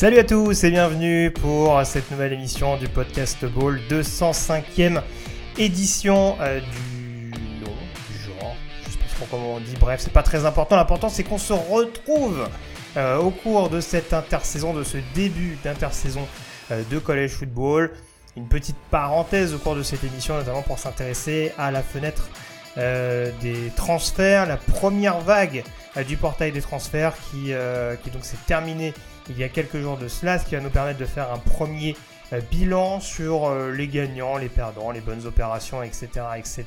Salut à tous et bienvenue pour cette nouvelle émission du podcast Ball 205e édition euh, du nom, du genre, je sais pas trop comment on dit, bref, c'est pas très important, l'important c'est qu'on se retrouve euh, au cours de cette intersaison, de ce début d'intersaison euh, de college football. Une petite parenthèse au cours de cette émission, notamment pour s'intéresser à la fenêtre des transferts, la première vague du portail des transferts qui, qui donc s'est terminée il y a quelques jours de cela, ce qui va nous permettre de faire un premier euh, bilan sur euh, les gagnants, les perdants, les bonnes opérations, etc., etc.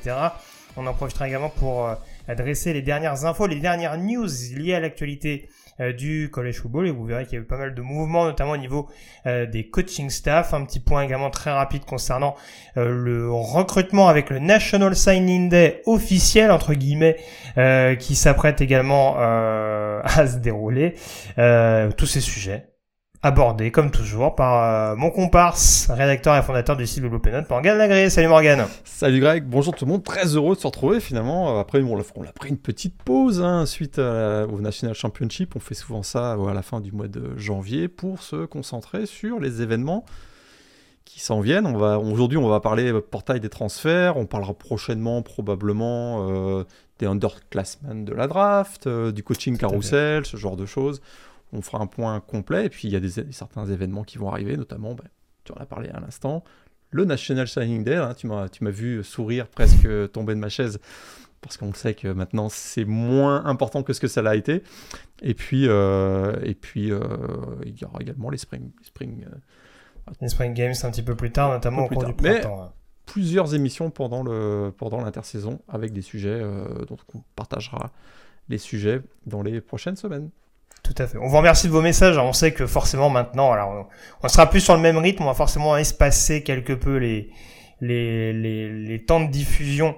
On en profitera également pour euh, adresser les dernières infos, les dernières news liées à l'actualité du college football. Et vous verrez qu'il y a eu pas mal de mouvements notamment au niveau euh, des coaching staff. Un petit point également très rapide concernant euh, le recrutement avec le National Signing Day officiel entre guillemets euh, qui s'apprête également euh, à se dérouler Euh, tous ces sujets abordés comme toujours par euh, mon comparse rédacteur et fondateur du site Note Morgan Lagré salut Morgan Salut Greg, bonjour tout le monde, très heureux de se retrouver finalement. Euh, Après, bon, on a pris une petite pause hein, suite à- au National Championship. On fait souvent ça euh, à la fin du mois de janvier pour se concentrer sur les événements qui s'en viennent. On va, aujourd'hui, on va parler euh, portail des transferts. On parlera prochainement, probablement, euh, des underclassmen de la draft, euh, du coaching carousel, ce genre de choses. On fera un point complet. Et puis, il y a des, certains événements qui vont arriver, notamment, bah, tu en as parlé à l'instant, le National Signing Day. hein, tu m'as vu sourire, presque tomber de ma chaise, parce qu'on sait que maintenant c'est moins important que ce que ça l'a été. Et puis, euh, et puis euh, il y aura également les Spring, les spring euh, les Spring Games un petit peu plus tard notamment au cours du tard. Mais- printemps hein. plusieurs émissions pendant le pendant l'intersaison avec des sujets dont on partagera les sujets dans les prochaines semaines. Tout à fait. On vous remercie de vos messages. On sait que forcément maintenant, alors on, sera plus sur le même rythme. On va forcément espacer quelque peu les les, les, les temps de diffusion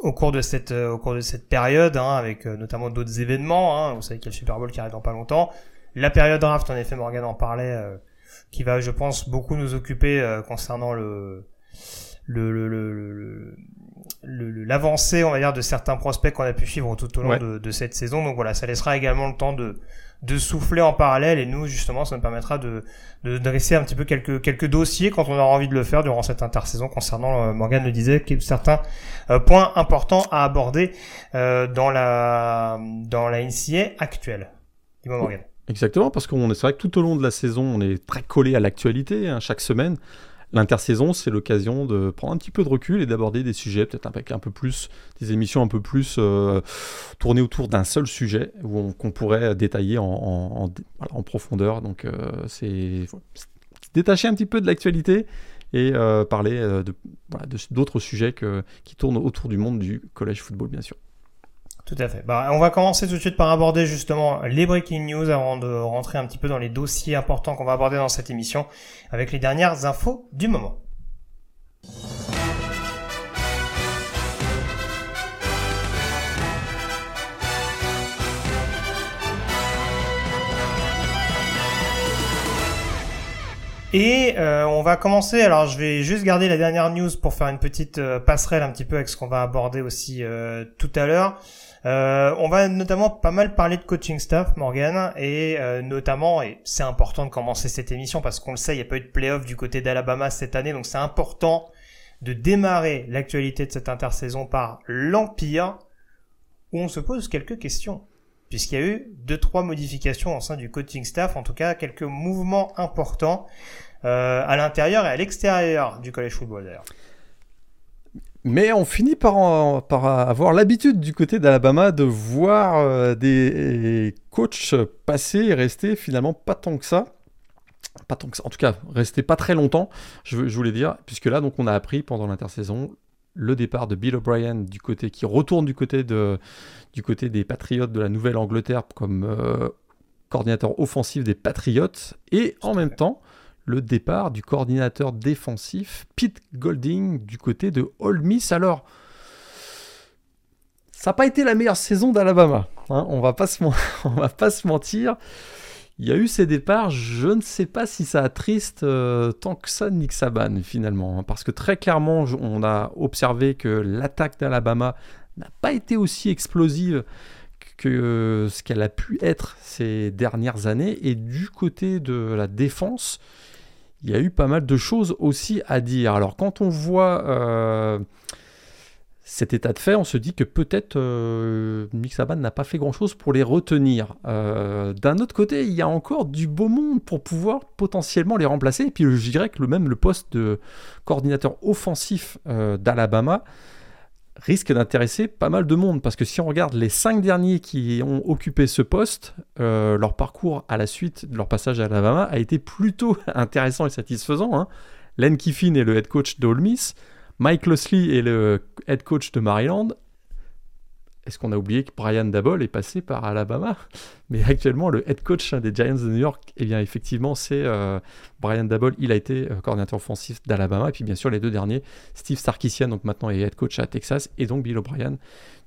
au cours de cette euh, au cours de cette période, hein, avec euh, notamment d'autres événements. Hein. Vous savez qu'il y a le Super Bowl qui arrive dans pas longtemps. La période draft, en effet, Morgan en parlait, euh, qui va, je pense, beaucoup nous occuper euh, concernant le le- le- le- le- l'avancée, on va dire, de certains prospects qu'on a pu suivre tout au long Ouais. de, de cette saison. Donc voilà, ça laissera également le temps de, de souffler en parallèle et nous, justement, ça nous permettra de, de dresser un petit peu quelques, quelques dossiers quand on aura envie de le faire durant cette intersaison concernant, euh, Morgan le disait, qu'il y a certains euh, points importants à aborder euh, dans la dans la NCA actuelle. Dis-moi, Morgan. Exactement, parce qu'on est c'est vrai que tout au long de la saison, on est très collé à l'actualité hein, chaque semaine. L'intersaison, c'est l'occasion de prendre un petit peu de recul et d'aborder des sujets, peut-être avec un peu plus, des émissions un peu plus euh, tournées autour d'un seul sujet qu'on pourrait détailler en, profondeur. Donc, euh, c'est détacher un petit peu de l'actualité et euh, parler de voilà, d'autres sujets qui tournent autour du monde du collège football, bien sûr. Tout à fait. Bah, on va commencer tout de suite par aborder justement les breaking news avant de rentrer un petit peu dans les dossiers importants qu'on va aborder dans cette émission avec les dernières infos du moment. Et euh, on va commencer. Alors, je vais juste garder la dernière news pour faire une petite euh, passerelle un petit peu avec ce qu'on va aborder aussi euh, tout à l'heure. Euh, on va notamment pas mal parler de coaching staff, Morgan, et euh, notamment, et c'est important de commencer cette émission parce qu'on le sait, il n'y a pas eu de playoff du côté d'Alabama cette année, donc c'est important de démarrer l'actualité de cette intersaison par l'Empire, où on se pose quelques questions, puisqu'il y a eu deux trois modifications au sein du coaching staff, en tout cas quelques mouvements importants euh, à l'intérieur et à l'extérieur du college football. Mais on finit par, avoir l'habitude du côté d'Alabama de voir euh, des coachs passer et rester finalement pas tant que ça. pas tant que ça. En tout cas, rester pas très longtemps, je, voulais dire, puisque là, donc, on a appris pendant l'intersaison le départ de Bill O'Brien du côté qui retourne du côté de du côté des Patriotes de la Nouvelle-Angleterre comme euh, coordinateur offensif des Patriotes et en même temps le départ du coordinateur défensif Pete Golding du côté de Ole Miss. Alors ça n'a pas été la meilleure saison d'Alabama. Hein, on va va pas se mentir. Il y a eu ces départs, je ne sais pas si ça attriste euh, tant que ça Nick Saban finalement, hein, parce que très clairement on a observé que l'attaque d'Alabama n'a pas été aussi explosive que ce qu'elle a pu être ces dernières années, et du côté de la défense, il y a eu pas mal de choses aussi à dire. Alors quand on voit... Euh, cet état de fait, on se dit que peut-être euh, n'a pas fait grand-chose pour les retenir. Euh, d'un autre côté, il y a encore du beau monde pour pouvoir potentiellement les remplacer. Et puis je dirais que le même le poste de coordinateur offensif euh, d'Alabama risque d'intéresser pas mal de monde. Parce que si on regarde les cinq derniers qui ont occupé ce poste, leur parcours à la suite de leur passage à Alabama a été plutôt intéressant et satisfaisant. Hein. Len Kiffin est le head coach d'Ole Miss. Mike Losley est le head coach de Maryland. Est-ce qu'on a oublié que Brian Dabol est passé par Alabama? Mais actuellement, le head coach des Giants de New York, eh bien, effectivement, c'est euh, Brian Dabol. Il a été euh, coordinateur offensif d'Alabama. Et puis, bien sûr, les deux derniers, Steve Sarkisian, donc maintenant est head coach à Texas, et donc Bill O'Brien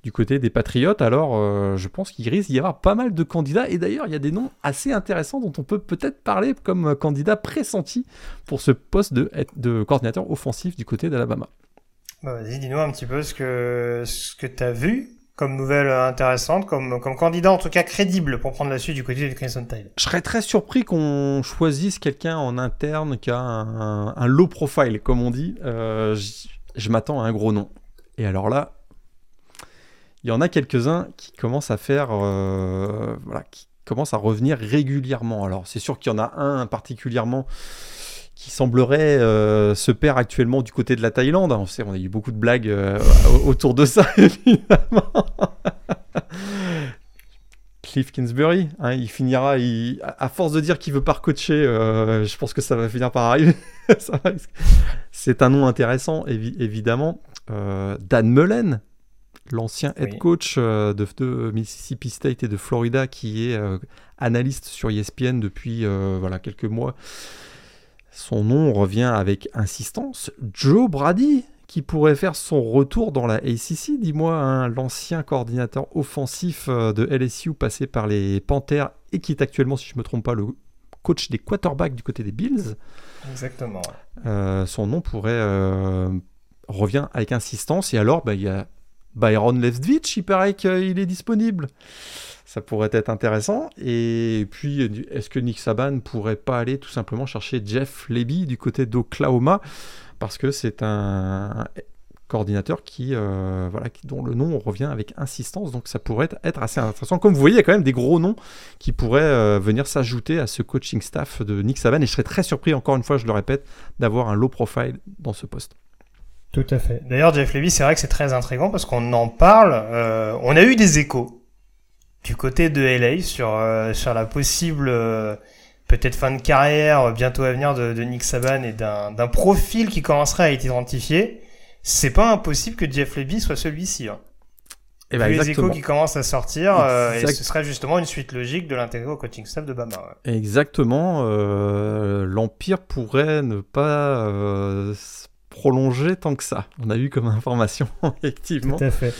du côté des Patriotes. Alors, euh, je pense qu'il risque d'y avoir pas mal de candidats. Et d'ailleurs, il y a des noms assez intéressants dont on peut peut-être parler comme candidat pressenti pour ce poste de, coordinateur offensif du côté d'Alabama. Bah, vas-y, dis-nous un petit peu ce que tu as vu comme nouvelle intéressante, comme, comme candidat en tout cas crédible pour prendre la suite du côté du Crimson Tide. Je serais très surpris qu'on choisisse quelqu'un en interne qui a un, low profile, comme on dit. Euh, je m'attends à un gros nom. Et alors là, il y en a quelques-uns qui commencent à faire, euh, voilà, qui commencent à revenir régulièrement. Alors c'est sûr qu'il y en a un particulièrement qui semblerait euh, se perdre actuellement du côté de la Thaïlande. On sait, on a eu beaucoup de blagues euh, autour de ça, évidemment. Cliff Kingsbury, hein, il finira, à force de dire qu'il veut pas coacher, euh, je pense que ça va finir par arriver. C'est un nom intéressant, évidemment. Dan Mullen, l'ancien head coach de, de, Mississippi State et de Florida, qui est analyste sur ESPN depuis voilà, quelques mois son nom revient avec insistance. Joe Brady, qui pourrait faire son retour dans la ACC, dis-moi, hein, l'ancien coordinateur offensif euh, de LSU passé par les Panthers et qui est actuellement, si je ne me trompe pas, le coach des quarterbacks du côté des Bills. Exactement. Euh, son nom pourrait euh, revient avec insistance. Et alors, bah, il y a Byron Leftwich, il paraît qu'il est disponible ça pourrait être intéressant. Et puis, est-ce que Nick Saban pourrait pas aller tout simplement chercher Jeff Leby du côté d'Oklahoma? Parce que c'est un coordinateur qui, euh, voilà, dont le nom revient avec insistance, donc ça pourrait être assez intéressant. Comme vous voyez, il y a quand même des gros noms qui pourraient euh, venir s'ajouter à ce coaching staff de Nick Saban, et je serais très surpris, encore une fois, je le répète, d'avoir un low profile dans ce poste. Tout à fait. D'ailleurs, Jeff Levy, c'est vrai que c'est très intriguant parce qu'on en parle. Euh, on a eu des échos du côté de LA sur euh, sur la possible euh, peut-être fin de carrière euh, bientôt à venir de, Nick Saban et d'un profil qui commencerait à être identifié, c'est pas impossible que Jeff Leby soit celui-ci. Hein. Et eh ben les échos qui commencent à sortir, et ce serait justement une suite logique de l'intégrer au coaching staff de Bama. Exactement. L'Empire pourrait ne pas prolonger tant que ça. On a eu comme information, effectivement. Tout à fait.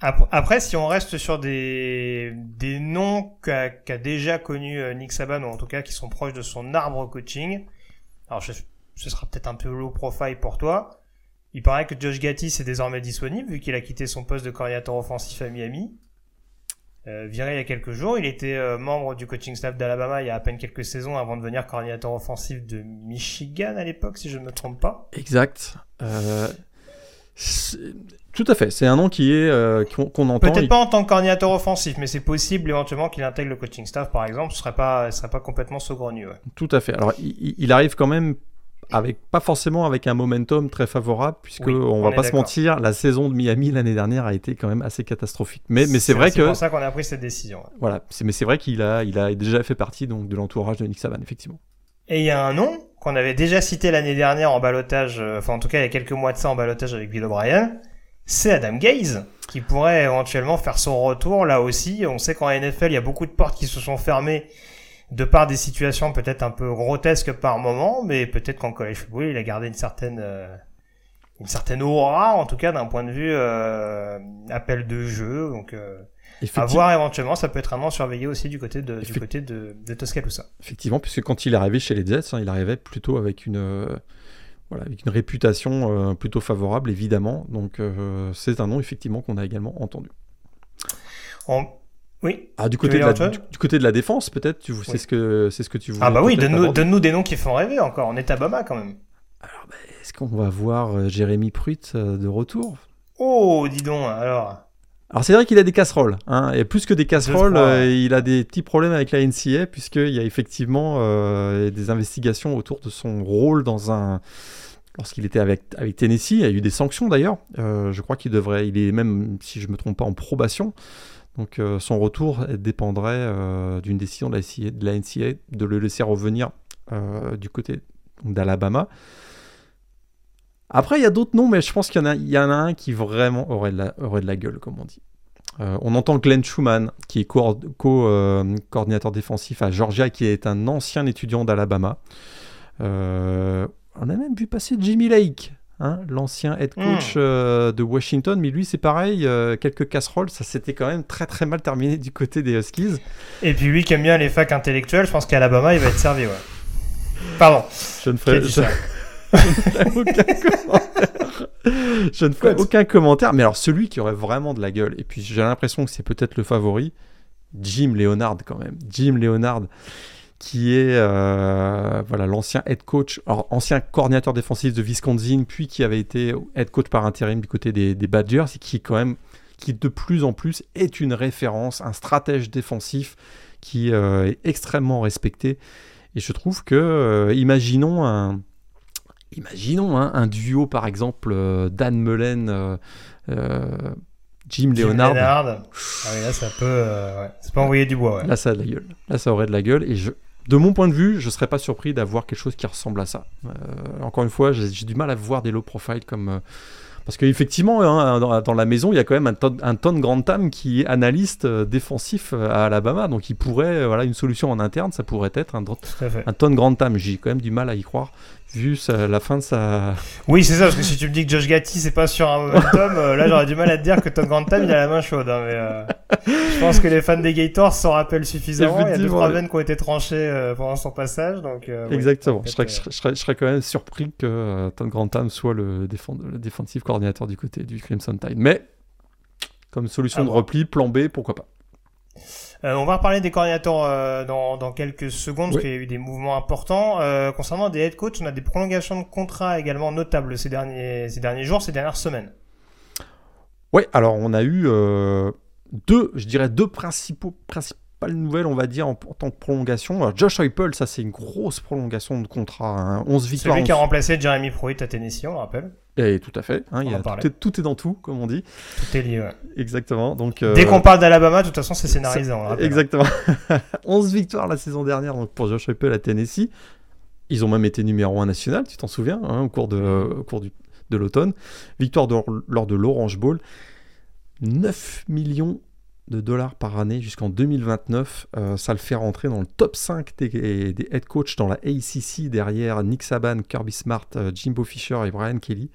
Après, si on reste sur des, des noms qu'a déjà connu euh, Nick Saban, ou en tout cas qui sont proches de son arbre coaching, alors ce sera peut-être un peu low profile pour toi. Il paraît que Josh Gattis est désormais disponible, vu qu'il a quitté son poste de coordinateur offensif à Miami. Euh, viré il y a quelques jours, il était euh, membre du coaching staff d'Alabama il y a à peine quelques saisons avant de devenir coordinateur offensif de Michigan à l'époque, si je ne me trompe pas. Exact. Euh, tout à fait, c'est un nom qui est euh, qu'on entend. Peut-être pas en tant que coordinateur offensif, mais c'est possible éventuellement qu'il intègre le coaching staff, par exemple. Ce serait pas, ce serait pas complètement saugrenu. Tout à fait. Alors, il, arrive quand même avec pas forcément avec un momentum très favorable, puisque on va pas se mentir, la saison de Miami l'année dernière a été quand même assez catastrophique. Mais mais c'est vrai que c'est pour ça qu'on a pris cette décision. Voilà, mais c'est vrai qu'il a il a déjà fait partie donc de l'entourage de Nick Saban, effectivement. Et il y a un nom qu'on avait déjà cité l'année dernière en balotage, euh, enfin en tout cas il y a quelques mois de ça en balotage avec Bill O'Brien, c'est Adam Gaze qui pourrait éventuellement faire son retour là aussi. On sait qu'en NFL il y a beaucoup de portes qui se sont fermées de par des situations peut-être un peu grotesques par moment, mais peut-être qu'en college football il a gardé une certaine euh, une certaine aura en tout cas d'un point de vue euh, appel de jeu. Donc à voir éventuellement, ça peut être un nom surveillé aussi du côté de, du côté de, de Tuscaloosa. Effectivement, puisque quand il est arrivé chez les Jets, hein, il arrivait plutôt avec une, euh, voilà, avec une réputation euh, plutôt favorable, évidemment. Donc euh, c'est un nom effectivement qu'on a également entendu. Oui. Ah, du côté, de la, du, côté de la défense, peut-être, tu... c'est ce que c'est ce que tu voulais. Ah bah oui, donne-nous donne des noms qui font rêver encore. On est à Bama quand même. Alors, bah, est-ce qu'on va voir Jérémy Pruitt de retour? Oh, dis donc, alors. Alors c'est vrai qu'il a des casseroles, hein, et plus que des casseroles, euh, il a des petits problèmes avec la NCA, puisqu'il y a effectivement euh, des investigations autour de son rôle dans un... Lorsqu'il était avec, avec Tennessee, il y a eu des sanctions d'ailleurs, euh, je crois qu'il devrait, il est même, si je ne me trompe pas, en probation, donc son retour dépendrait d'une décision de la, de la, NCA de le laisser revenir du côté d'Alabama. Après, il y a d'autres noms, mais je pense qu'il y, en a, y en a un qui vraiment aurait de la, aurait de la gueule, comme on dit. Euh, on entend Glenn Schumann, qui est co-coordinateur défensif à Georgia, qui est un ancien étudiant d'Alabama. Euh, on a même vu passer Jimmy Lake, hein, l'ancien head coach hmm. euh, de Washington, mais lui c'est pareil, quelques casseroles, ça s'était quand même très très mal terminé du côté des Huskies. Et puis lui qui aime bien les facs intellectuels, je pense qu'Alabama il va être servi. Ouais. Pardon. Je ne ferai, je ne ferai aucun commentaire. Mais alors, celui qui aurait vraiment de la gueule, et puis j'ai l'impression que c'est peut-être le favori, Jim Leonard quand même. Jim Leonard, qui est euh, voilà l'ancien head coach, alors ancien coordinateur défensif de Wisconsin, puis qui avait été head coach par intérim du côté des, Badgers, et qui quand même, qui de plus en plus est une référence, un stratège défensif qui euh, est extrêmement respecté. Et je trouve que, euh, imaginons un, Imaginons hein, un duo par exemple euh, Dan Mullen, euh, euh, Jim, Leonard. Ah oui, là ça peut, c'est pas envoyer du bois. Là ça a de la gueule. Là ça aurait de la gueule et je, de mon point de vue, je serais pas surpris d'avoir quelque chose qui ressemble à ça. encore une fois, j'ai du mal à voir des low profile comme parce qu'effectivement, hein, dans, la maison, il y a quand même un, ton, un Ton Grantham qui est analyste défensif à Alabama. Donc il pourrait, voilà, une solution en interne, ça pourrait être un, un Ton Grantham. J'ai quand même du mal à y croire vu la fin de sa. Oui, c'est ça, parce que si tu me dis que Josh Gatti c'est pas sur un momentum, euh, là j'aurais du mal à te dire que Tom Grantham il a la main chaude. Hein, mais, euh, je pense que les fans des Gators s'en rappellent suffisamment. Il y a deux trois veines qui ont été tranchées euh, pendant son passage. Donc, Exactement. je, serais, je, serais, quand même surpris que Tom Grantham soit le, défend, le défensif coordinateur du côté du Crimson Tide. Mais, comme solution de repli, plan B, pourquoi pas. Euh, on va reparler des coordinateurs euh, dans, dans, quelques secondes, parce qu'il y a eu des mouvements importants. Euh, concernant des head coachs, on a des prolongations de contrats également notables ces derniers, ces derniers jours, ces dernières semaines. Oui, alors on a eu deux, je dirais deux principaux, principales nouvelles, on va dire, en, tant que prolongation. Alors, Josh Heupel, ça c'est une grosse prolongation de contrat, 11 hein. victoires. Celui qui a remplacé Jeremy Pruitt à Tennessee, on le rappelle. Et tout à fait. Hein, il y a, tout, est, dans tout, comme on dit. Tout est lié, ouais. Exactement. Donc, euh, Dès qu'on parle d'Alabama, de toute façon, c'est scénarisé. exactement. 11 victoires la saison dernière donc pour Josh Heupel à Tennessee. Ils ont même été numéro 1 national, tu t'en souviens, hein, au cours de, au cours du, de l'automne. Victoire lors de l'Orange Bowl. 9 millions de dollars par année jusqu'en 2029. Euh, ça le fait rentrer dans le top 5 des, head coach dans la ACC derrière Nick Saban, Kirby Smart, euh, Jimbo Fisher et Brian Kelly.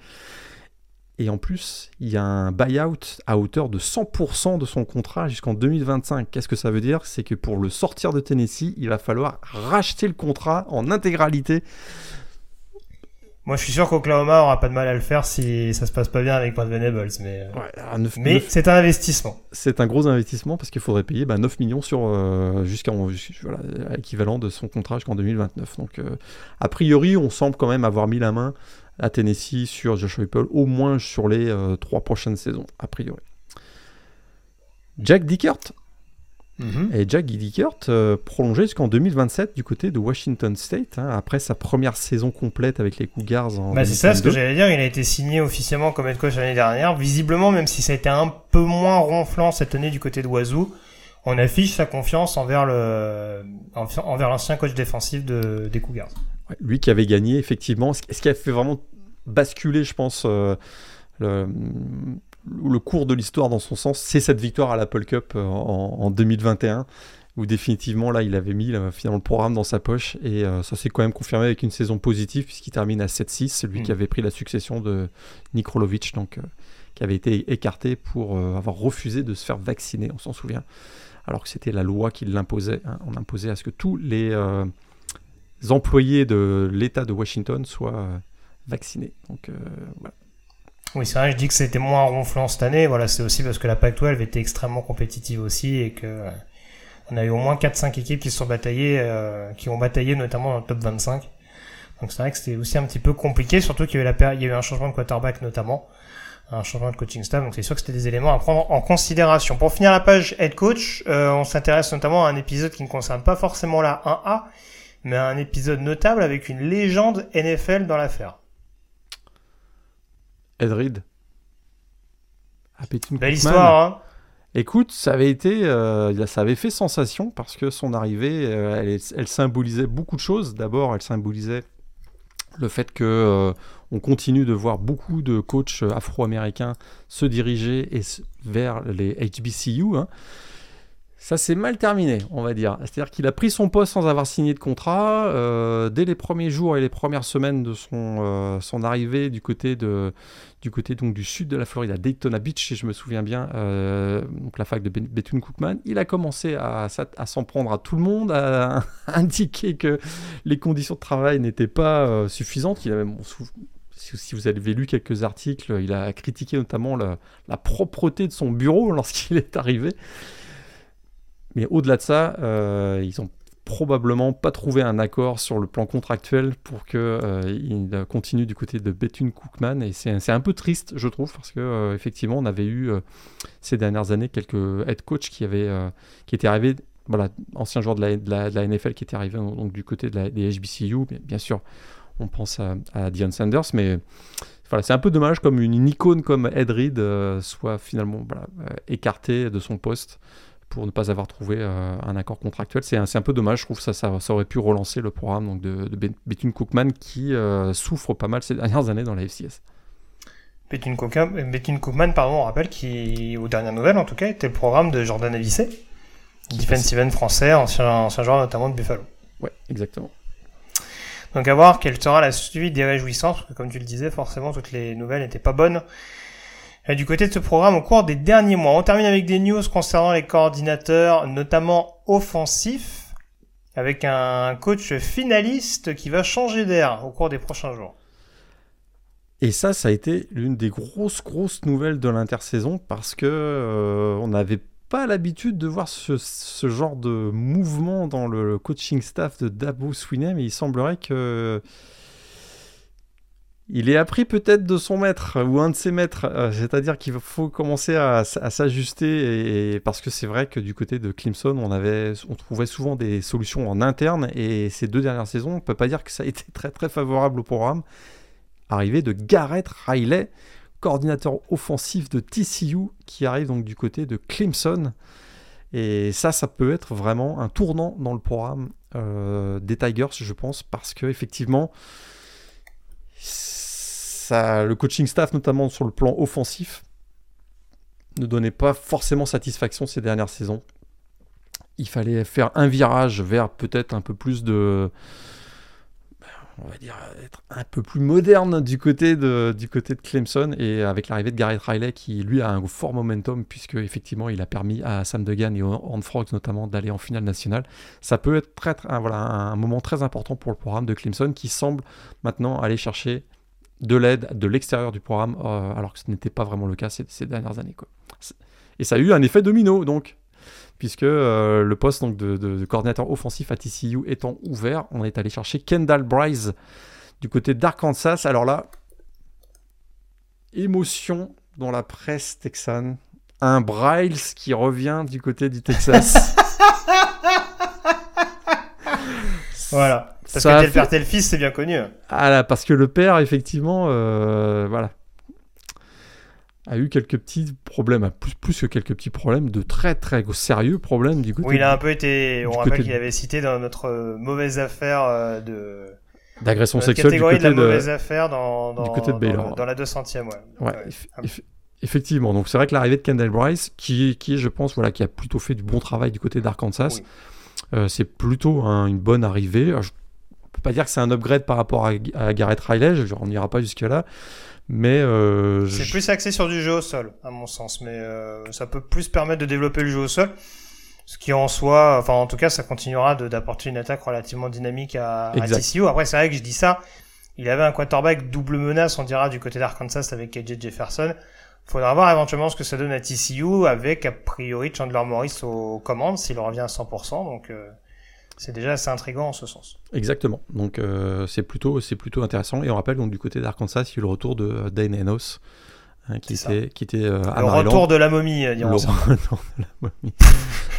Et en plus, il y a un buyout à hauteur de 100% de son contrat jusqu'en 2025. Qu'est-ce que ça veut dire? C'est que pour le sortir de Tennessee, il va falloir racheter le contrat en intégralité moi, je suis sûr qu'Oklahoma aura pas de mal à le faire si ça se passe pas bien avec Brad Venables, mais, euh, mais c'est un investissement. C'est un gros investissement parce qu'il faudrait payer bah, 9 millions sur euh, jusqu'à voilà, l'équivalent de son contrat jusqu'en 2029. Donc, euh, a priori, on semble quand même avoir mis la main à Tennessee sur Joshua Heupel, au moins sur les trois prochaines saisons, a priori. Jack Dickert, Mhm. Et Jack Gillickert euh, prolongé jusqu'en 2027 du côté de Washington State, hein, après sa première saison complète avec les Cougars en bah C'est ça ce que j'allais dire, il a été signé officiellement comme head coach l'année dernière. Visiblement, même si ça a été un peu moins ronflant cette année du côté de Wazoo, on affiche sa confiance envers le envers l'ancien coach défensif de, des Cougars. lui qui avait gagné effectivement, ce qui a fait vraiment basculer, je pense, euh, le, le, cours de l'histoire dans son sens, c'est cette victoire à l'Apple Cup euh, en, en, 2021 où définitivement là il avait mis finalement le programme dans sa poche et euh, ça s'est quand même confirmé avec une saison positive puisqu'il termine à 7-6, c'est lui qui mm. avait pris la succession de Nikrolovic donc qui avait été écarté pour avoir refusé de se faire vacciner, on s'en souvient alors que c'était la loi qui l'imposait. Hein. On imposait à ce que tous les euh, employés de l'État de Washington soient euh, vaccinés. Donc, euh, Oui, c'est vrai, je dis que c'était moins ronflant cette année. Voilà, c'est aussi parce que la PAC-12 était extrêmement compétitive aussi et que on a eu au moins 4-5 équipes qui sont bataillées, qui ont bataillé notamment dans le top 25. Donc c'est vrai que c'était aussi un petit peu compliqué, surtout qu'il y, avait il y a eu un changement de quarterback notamment un changement de coaching staff. Donc c'est sûr que c'était des éléments à prendre en considération. Pour finir la page head coach, euh, on s'intéresse notamment à un épisode qui ne concerne pas forcément la 1A, mais à un épisode notable avec une légende NFL dans l'affaire. Ed Reed. Belle histoire, hein Écoute, ça avait été, euh, ça avait fait sensation parce que son arrivée, euh, elle, elle, symbolisait beaucoup de choses. D'abord, elle symbolisait le fait que euh, on continue de voir beaucoup de coachs afro-américains se diriger vers les HBCU. Hein. Ça s'est mal terminé, on va dire. C'est-à-dire qu'il a pris son poste sans avoir signé de contrat. Euh, dès les premiers jours et les premières semaines de son, euh, arrivée du côté, du sud de la Floride, à Daytona Beach, si je me souviens bien, euh, donc la fac de Bethune-Cookman, il a commencé à, s'en prendre à tout le monde, à, indiquer que les conditions de travail n'étaient pas suffisantes. Si vous avez lu quelques articles, il a critiqué notamment la propreté de son bureau lorsqu'il est arrivé. Mais au-delà de ça, euh, ils ont probablement pas trouvé un accord sur le plan contractuel pour qu'il euh, continue du côté de Bethune Cookman. Et c'est un peu triste je trouve parce que euh, effectivement on avait eu ces dernières années quelques head coach qui avaient qui étaient arrivés voilà anciens joueurs de la, NFL qui étaient arrivés donc du côté de la, des HBCU bien sûr on pense à, Dion Sanders mais voilà, c'est un peu dommage comme une, icône comme Ed Reed soit finalement écartée de son poste pour ne pas avoir trouvé euh, un accord contractuel. C'est un, un, peu dommage, je trouve ça, ça, ça, aurait pu relancer le programme donc, de, de Bethune Cookman qui euh, souffre pas mal ces dernières années dans la FCS. Bethune Cookman, pardon, on rappelle, qui, aux dernières nouvelles en tout cas, était le programme de Jordan Avicet, defensive end français, ancien, ancien joueur notamment de Buffalo. Ouais, exactement. Donc à voir quelle sera la suite des réjouissances, parce que comme tu le disais, forcément toutes les nouvelles n'étaient pas bonnes du côté de ce programme au cours des derniers mois. On termine avec des news concernant les coordinateurs, notamment offensifs, avec un coach finaliste qui va changer d'air au cours des prochains jours. Et ça, ça a été l'une des grosses, grosses nouvelles de l'intersaison parce que euh, on n'avait pas l'habitude de voir ce, genre de mouvement dans le coaching staff de Dabo Sweeney, mais il semblerait que il est appris peut-être de son maître ou un de ses maîtres, euh, c'est-à-dire qu'il faut commencer à, s'ajuster parce que c'est vrai que du côté de Clemson, on trouvait souvent des solutions en interne et ces deux dernières saisons, on peut pas dire que ça a été très très favorable au programme. Arrivé de Garrett Riley, coordinateur offensif de TCU, qui arrive donc du côté de Clemson. Et ça, ça peut être vraiment un tournant dans le programme euh, des Tigers, je pense, parce que effectivement le coaching staff, notamment sur le plan offensif, ne donnait pas forcément satisfaction ces dernières saisons. Il fallait faire un virage vers peut-être un peu plus de. On va dire être un peu plus moderne du côté de, Clemson et avec l'arrivée de Garrett Riley qui lui a un fort momentum puisque effectivement il a permis à Sam Degan et Horn Frogs notamment d'aller en finale nationale. Ça peut être un moment très important pour le programme de Clemson qui semble maintenant aller chercher de l'aide de l'extérieur du programme, euh, alors que ce n'était pas vraiment le cas ces, dernières années. Quoi. Et ça a eu un effet domino, donc, puisque euh, le poste donc, de, coordinateur offensif à TCU étant ouvert, on est allé chercher Kendall Bryce du côté d'Arkansas. Alors là, émotion dans la presse texane. Un Bryles qui revient du côté du Texas. voilà. Parce que tel père, tel fils, c'est bien connu. Ah là, parce que le père, effectivement, euh, voilà. A eu quelques petits problèmes, plus, plus que quelques petits problèmes, de très très sérieux problèmes du côté. Oui, il a un peu été. On rappelle qu'il avait cité dans notre mauvaise affaire euh, de. D'agression sexuelle du côté de la mauvaise affaire dans, du côté de Baylor. Dans, la 200e, ouais. ouais, effectivement. Donc c'est vrai que l'arrivée de Kendall Bryce, qui, qui je pense, voilà, qui a plutôt fait du bon travail du côté d'Arkansas, euh, c'est plutôt une bonne arrivée. je ne peux pas dire que c'est un upgrade par rapport à, Garrett Riley, on n'ira pas jusque-là. Mais euh, c'est plus axé sur du jeu au sol, à mon sens. Mais euh, ça peut plus permettre de développer le jeu au sol, ce qui en soi, enfin en tout cas, ça continuera d'apporter une attaque relativement dynamique à, à TCU. Après, c'est vrai que je dis ça. Il avait un quarterback double menace, on dira, du côté d'Arkansas avec KJ Jefferson. Faudra voir éventuellement ce que ça donne à TCU avec a priori Chandler Morris aux commandes s'il revient à 100%. Donc euh, c'est déjà assez intriguant en ce sens. Exactement. Donc euh, c'est plutôt plutôt intéressant. Et on rappelle donc du côté d'Arkansas, il y a eu le retour de euh, Dane Enos. Hein, qui, était, qui était à le retour de la momie, dirons le retour de la momie.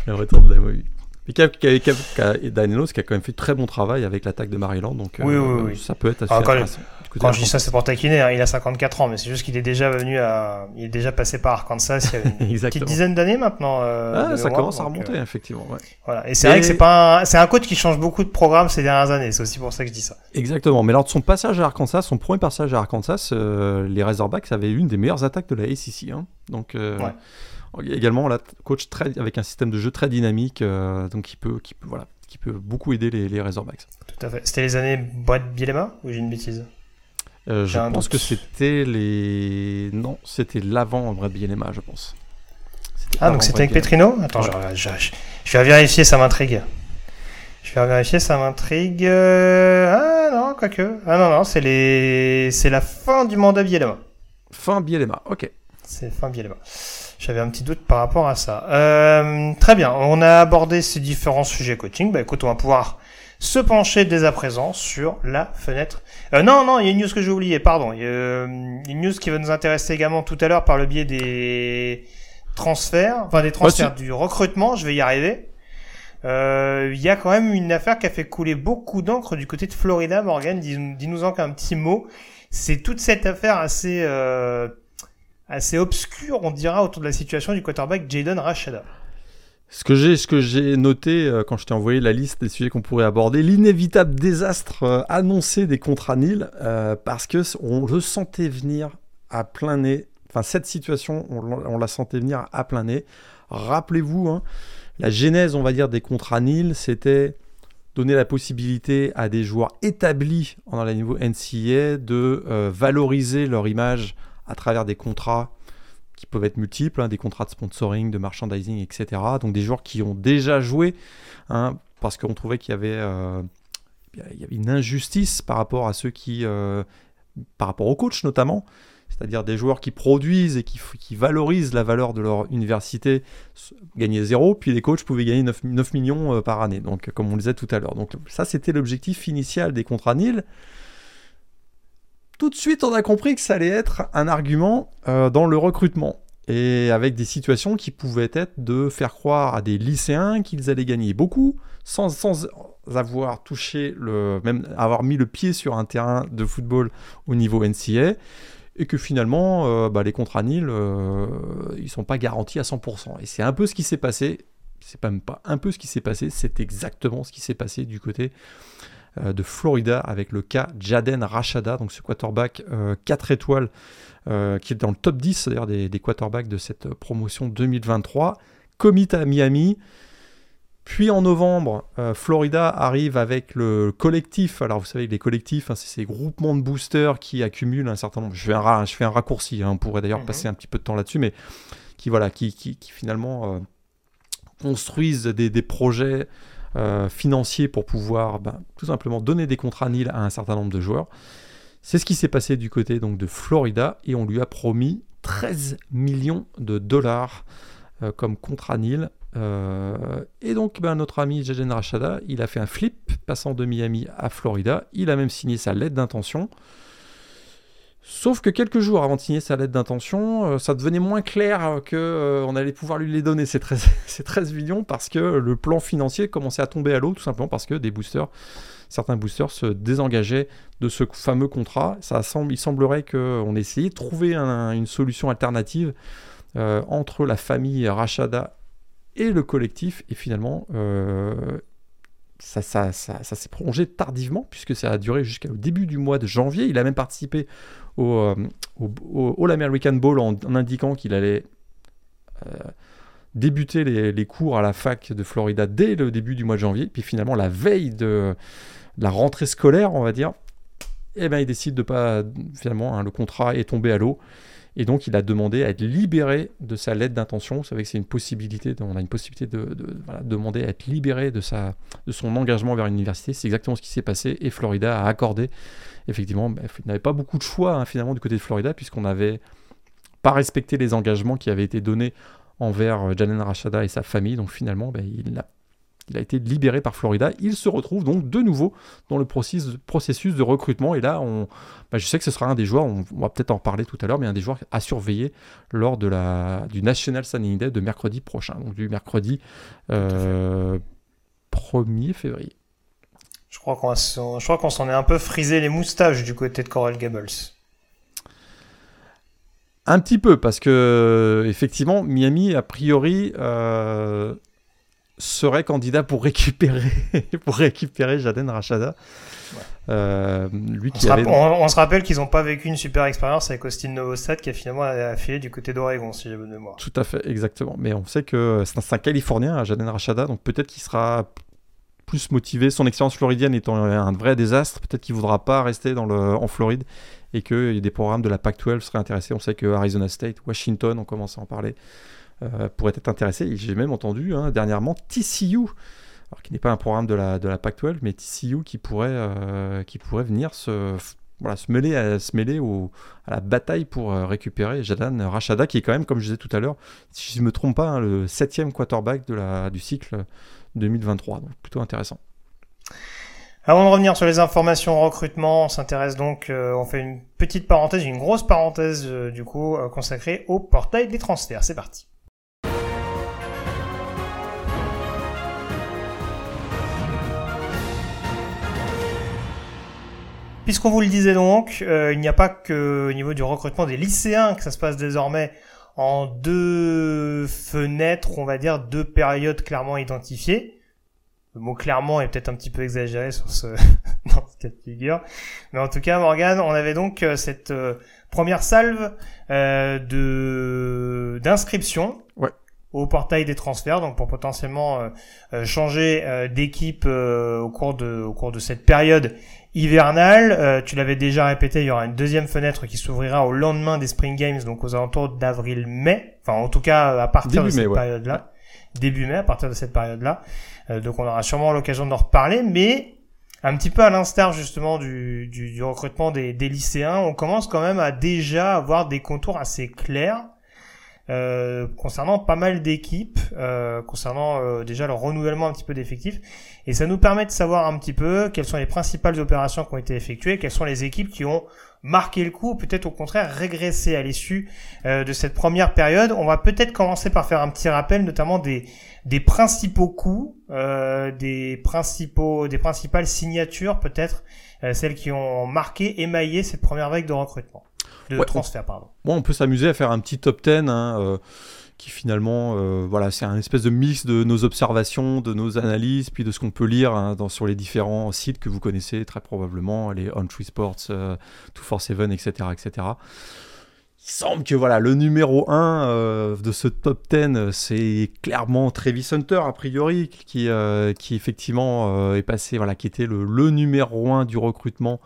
le retour de la momie. Et qui a, qui a, qui a, qui a quand même fait très bon travail avec l'attaque de Maryland, donc oui, oui, oui. ça peut être assez intéressant. Quand je dis ça, c'est pour taquiner. Hein. Il a 54 ans, mais c'est juste qu'il est déjà venu à, il est déjà passé par Arkansas il y a une petite dizaine d'années maintenant. Euh, ah, ça commence à remonter, euh, effectivement. Ouais. Voilà. Et c'est vrai que c'est pas, c'est un coach qui change beaucoup de programmes ces dernières années. C'est aussi pour ça que je dis ça. Exactement. Mais lors de son passage à Arkansas, son premier passage à Arkansas, euh, les Razorbacks avaient une des meilleures attaques de la ACC. Hein. Donc. Également, là, coach très, avec un système de jeu très dynamique, donc qui peut, qui peut, voilà, qui peut beaucoup aider les, les Razorbacks. Tout à fait. C'était les années Brad Bielema ou j'ai une bêtise? Euh, je pense que c'était les. Non, c'était l'avant Brad Bielema, je pense. Ah, donc c'était avec Petrino Attends, je, vais vérifier, ça m'intrigue. Je vais vérifier, ça m'intrigue. Euh, ah non, quoique. Ah non, non, c'est les... c'est la fin du mandat Bielema. Fin Bielema, ok. C'est fin Bielema. J'avais un petit doute par rapport à ça. Euh, très bien, on a abordé ces différents sujets coaching. Bah écoute, on va pouvoir se pencher dès à présent sur la fenêtre. Euh, non, non, il y a une news que j'ai oubliée, pardon. Il y a euh, une news qui va nous intéresser également tout à l'heure par le biais des transferts, enfin des transferts du recrutement, je vais y arriver. Euh, il y a quand même une affaire qui a fait couler beaucoup d'encre du côté de Florida, Morgan. Dis-nous en qu'un petit mot. C'est toute cette affaire assez euh, assez obscure, on dira, autour de la situation du quarterback Jaden Rashada. Ce que j'ai, noté euh, quand je t'ai envoyé la liste des sujets qu'on pourrait aborder, l'inévitable désastre euh, annoncé des contrats Nil, euh, parce que on le sentait venir à plein nez. Enfin, cette situation, on, la sentait venir à plein nez. Rappelez-vous, hein, la genèse, on va dire, des contrats Nil, c'était donner la possibilité à des joueurs établis dans la niveau NCA de valoriser leur image à travers des contrats qui peuvent être multiples, hein, des contrats de sponsoring, de merchandising, etc. Donc des joueurs qui ont déjà joué, hein, parce qu'on trouvait qu'il y avait, euh, y avait une injustice par rapport à ceux qui, euh, par rapport aux coachs notamment, c'est-à-dire des joueurs qui produisent et qui, qui, valorisent la valeur de leur université, gagnaient zéro, puis les coachs pouvaient gagner 9, 9 millions euh, par année, donc comme on le disait tout à l'heure. Donc ça, c'était l'objectif initial des contrats NIL tout de suite, on a compris que ça allait être un argument euh, dans le recrutement. Et avec des situations qui pouvaient être de faire croire à des lycéens qu'ils allaient gagner beaucoup, sans, avoir touché le. même avoir mis le pied sur un terrain de football au niveau NCA. Et que finalement, euh, bah, les contrats NIL, euh, ils sont pas garantis à 100%. Et c'est un peu ce qui s'est passé. C'est même pas un peu ce qui s'est passé, c'est exactement ce qui s'est passé du côté de Florida avec le cas Jaden Rashada, donc ce quarterback 4 euh, étoiles euh, qui est dans le top 10 d'ailleurs des, des, quarterbacks de cette promotion 2023. Commit à Miami. Puis en novembre, Florida arrive avec le collectif. Alors vous savez, les collectifs, hein, c'est ces groupements de boosters qui accumulent un certain nombre. Je fais un, je fais un raccourci, hein, on pourrait d'ailleurs mhm. passer un petit peu de temps là-dessus, mais qui, voilà, qui, qui, finalement construisent des, des projets euh, financiers pour pouvoir ben, tout simplement donner des contrats nil à un certain nombre de joueurs. C'est ce qui s'est passé du côté donc, de Florida et on lui a promis 13 millions de dollars euh, comme contrat nil. Euh, et donc ben, notre ami Jaden Rachada, il a fait un flip passant de Miami à Florida. Il a même signé sa lettre d'intention. Sauf que quelques jours avant de signer sa lettre d'intention, euh, ça devenait moins clair que euh, on allait pouvoir lui les donner ces 13, ces 13, millions parce que le plan financier commençait à tomber à l'eau tout simplement parce que des boosters certains boosters se désengageaient de ce fameux contrat. Ça semble, il semblerait qu'on essayait de trouver une solution alternative euh, entre la famille Rachada et le collectif, et finalement, ça, ça, ça, ça s'est prolongé tardivement, puisque ça a duré jusqu'au début du mois de janvier. Il a même participé au, euh, au, All American Bowl en, indiquant qu'il allait débuter les, cours à la fac de Florida dès le début du mois de janvier. Puis finalement, la veille de, la rentrée scolaire, on va dire, eh ben, il décide de pas. Finalement, hein, le contrat est tombé à l'eau. Et donc, il a demandé à être libéré de sa lettre d'intention. Vous savez que c'est une possibilité, on a une possibilité de, demander à être libéré de, sa, de son engagement vers l'université. C'est exactement ce qui s'est passé. Et Florida a accordé. Effectivement, ben, il n'avait pas beaucoup de choix, hein, finalement, du côté de Florida, puisqu'on n'avait pas respecté les engagements qui avaient été donnés envers euh, Janen Rashada et sa famille. Donc, finalement, ben, il a il a été libéré par Florida. Il se retrouve donc de nouveau dans le processus de recrutement. Et là, on, bah, je sais que ce sera un des joueurs, on, va peut-être en reparler tout à l'heure, mais un des joueurs à surveiller lors de la, du National Signing Day de mercredi prochain. Donc du mercredi 1er euh, février. Je crois qu'on s'en est un peu frisé les moustaches du côté de Coral Gables. Un petit peu, parce que effectivement, Miami, a priori, euh, serait candidat pour récupérer, pour récupérer Jaden Rachada. Euh, lui on, qui se on, se rappelle qu'ils n'ont pas vécu une super expérience avec Austin Novosad qui a finalement affilié du côté d'Oregon, si j'ai bonne mémoire. Tout à fait, exactement. Mais on sait que c'est un, Californien, Jaden Rachada, donc peut-être qu'il sera plus motivé. Son expérience floridienne étant un vrai désastre, peut-être qu'il ne voudra pas rester en Floride et que des programmes de la Pac-12 seraient intéressés. On sait que Arizona State, Washington, on commence à en parler. Euh, pourrait être intéressé. J'ai même entendu hein, dernièrement TCU, qui n'est pas un programme de la, de la Pac-12, mais TCU qui pourrait, euh, qui pourrait venir se, mêler, à, la bataille pour euh, récupérer Jadan Rachada, qui est quand même, comme je disais tout à l'heure, si je ne me trompe pas, hein, le septième quarterback du cycle 2023. Donc plutôt intéressant. Avant de revenir sur les informations recrutement, on s'intéresse donc, on fait une petite parenthèse, une grosse parenthèse du coup consacrée au portail des transferts. C'est parti. Puisqu'on vous le disait donc, euh, il n'y a pas que au niveau du recrutement des lycéens que ça se passe désormais en deux fenêtres, on va dire deux périodes clairement identifiées. Le mot clairement est peut-être un petit peu exagéré sur ce dans ce cas de figure, mais en tout cas, Morgan, on avait donc euh, cette euh, première salve de d'inscription au portail des transferts, donc pour potentiellement changer d'équipe au cours de au cours de cette période hivernale. Euh, tu l'avais déjà répété, il y aura une deuxième fenêtre qui s'ouvrira au lendemain des Spring Games, donc aux alentours d'avril-mai. Enfin, en tout cas, à partir de cette période-là. Début mai, à partir de cette période-là. Euh, donc on aura sûrement l'occasion d'en reparler, mais un petit peu à l'instar justement du, du, recrutement des, des, lycéens, on commence quand même à déjà avoir des contours assez clairs euh, concernant pas mal d'équipes, euh, concernant euh, déjà le renouvellement un petit peu d'effectifs. Et ça nous permet de savoir un petit peu quelles sont les principales opérations qui ont été effectuées, quelles sont les équipes qui ont marqué le coup, ou peut-être au contraire régressé à l'issue de cette première période. On va peut-être commencer par faire un petit rappel, notamment des, des principaux coups, des principaux, des principales signatures peut-être, celles qui ont marqué, émaillé cette première vague de recrutement de transfert, pardon. Bon, on peut s'amuser à faire un petit top 10 hein, euh, qui finalement, euh, voilà, c'est un espèce de mix de nos observations, de nos analyses, puis de ce qu'on peut lire hein, dans, sur les différents sites que vous connaissez très probablement, les On Tree Sports, euh, 247, etc., etc. Il semble que voilà, le numéro 1 euh, de ce top 10, c'est clairement Travis Hunter, a priori, qui, qui effectivement est passé, voilà, qui était le, le numéro 1 du recrutement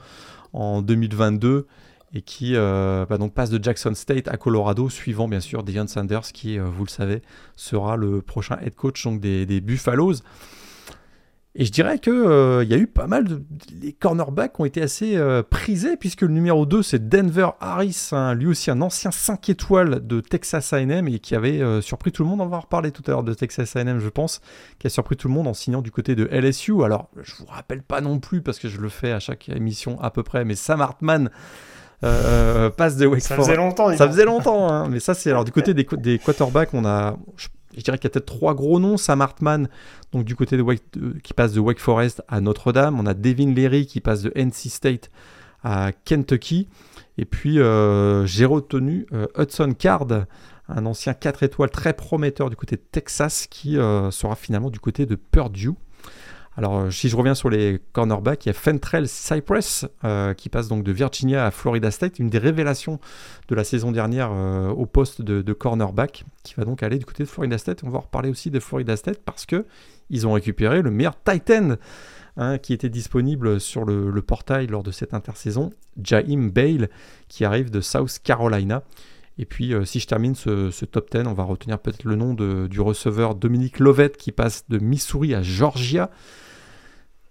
en 2022 et qui euh, bah, donc passe de Jackson State à Colorado, suivant bien sûr Deion Sanders, qui, euh, vous le savez, sera le prochain head coach donc, des, des Buffaloes. Et je dirais qu'il euh, y a eu pas mal de. Les cornerbacks ont été assez prisés, puisque le numéro 2, c'est Denver Harris, lui aussi un ancien 5 étoiles de Texas AM et qui avait surpris tout le monde. On va en reparler tout à l'heure de Texas AM, je pense, qui a surpris tout le monde en signant du côté de LSU. Alors, je vous rappelle pas non plus, parce que je le fais à chaque émission à peu près, mais Sam Hartman euh, passe de Wake Ça faisait longtemps. Ça faisait longtemps, hein. mais ça c'est alors du côté des, des quarterbacks, on a, je dirais qu'il y a peut-être trois gros noms. Sam Hartman, donc du côté de, Wake, qui passe de Wake Forest à Notre-Dame. On a Devin Leary qui passe de NC State à Kentucky. Et puis euh, j'ai retenu euh, Hudson Card, un ancien 4 étoiles très prometteur du côté de Texas qui euh, sera finalement du côté de Purdue. Alors, si je reviens sur les cornerbacks, il y a Fentrell Cypress qui passe donc de Virginia à Florida State, une des révélations de la saison dernière au poste de, cornerback, qui va donc aller du côté de Florida State. On va reparler aussi de Florida State parce que ils ont récupéré le meilleur tight end Hein, qui était disponible sur le, portail lors de cette intersaison, Jaim Bale, qui arrive de South Carolina. Et puis, euh, si je termine ce, top 10, on va retenir peut-être le nom du receveur Dominique Lovett, qui passe de Missouri à Georgia.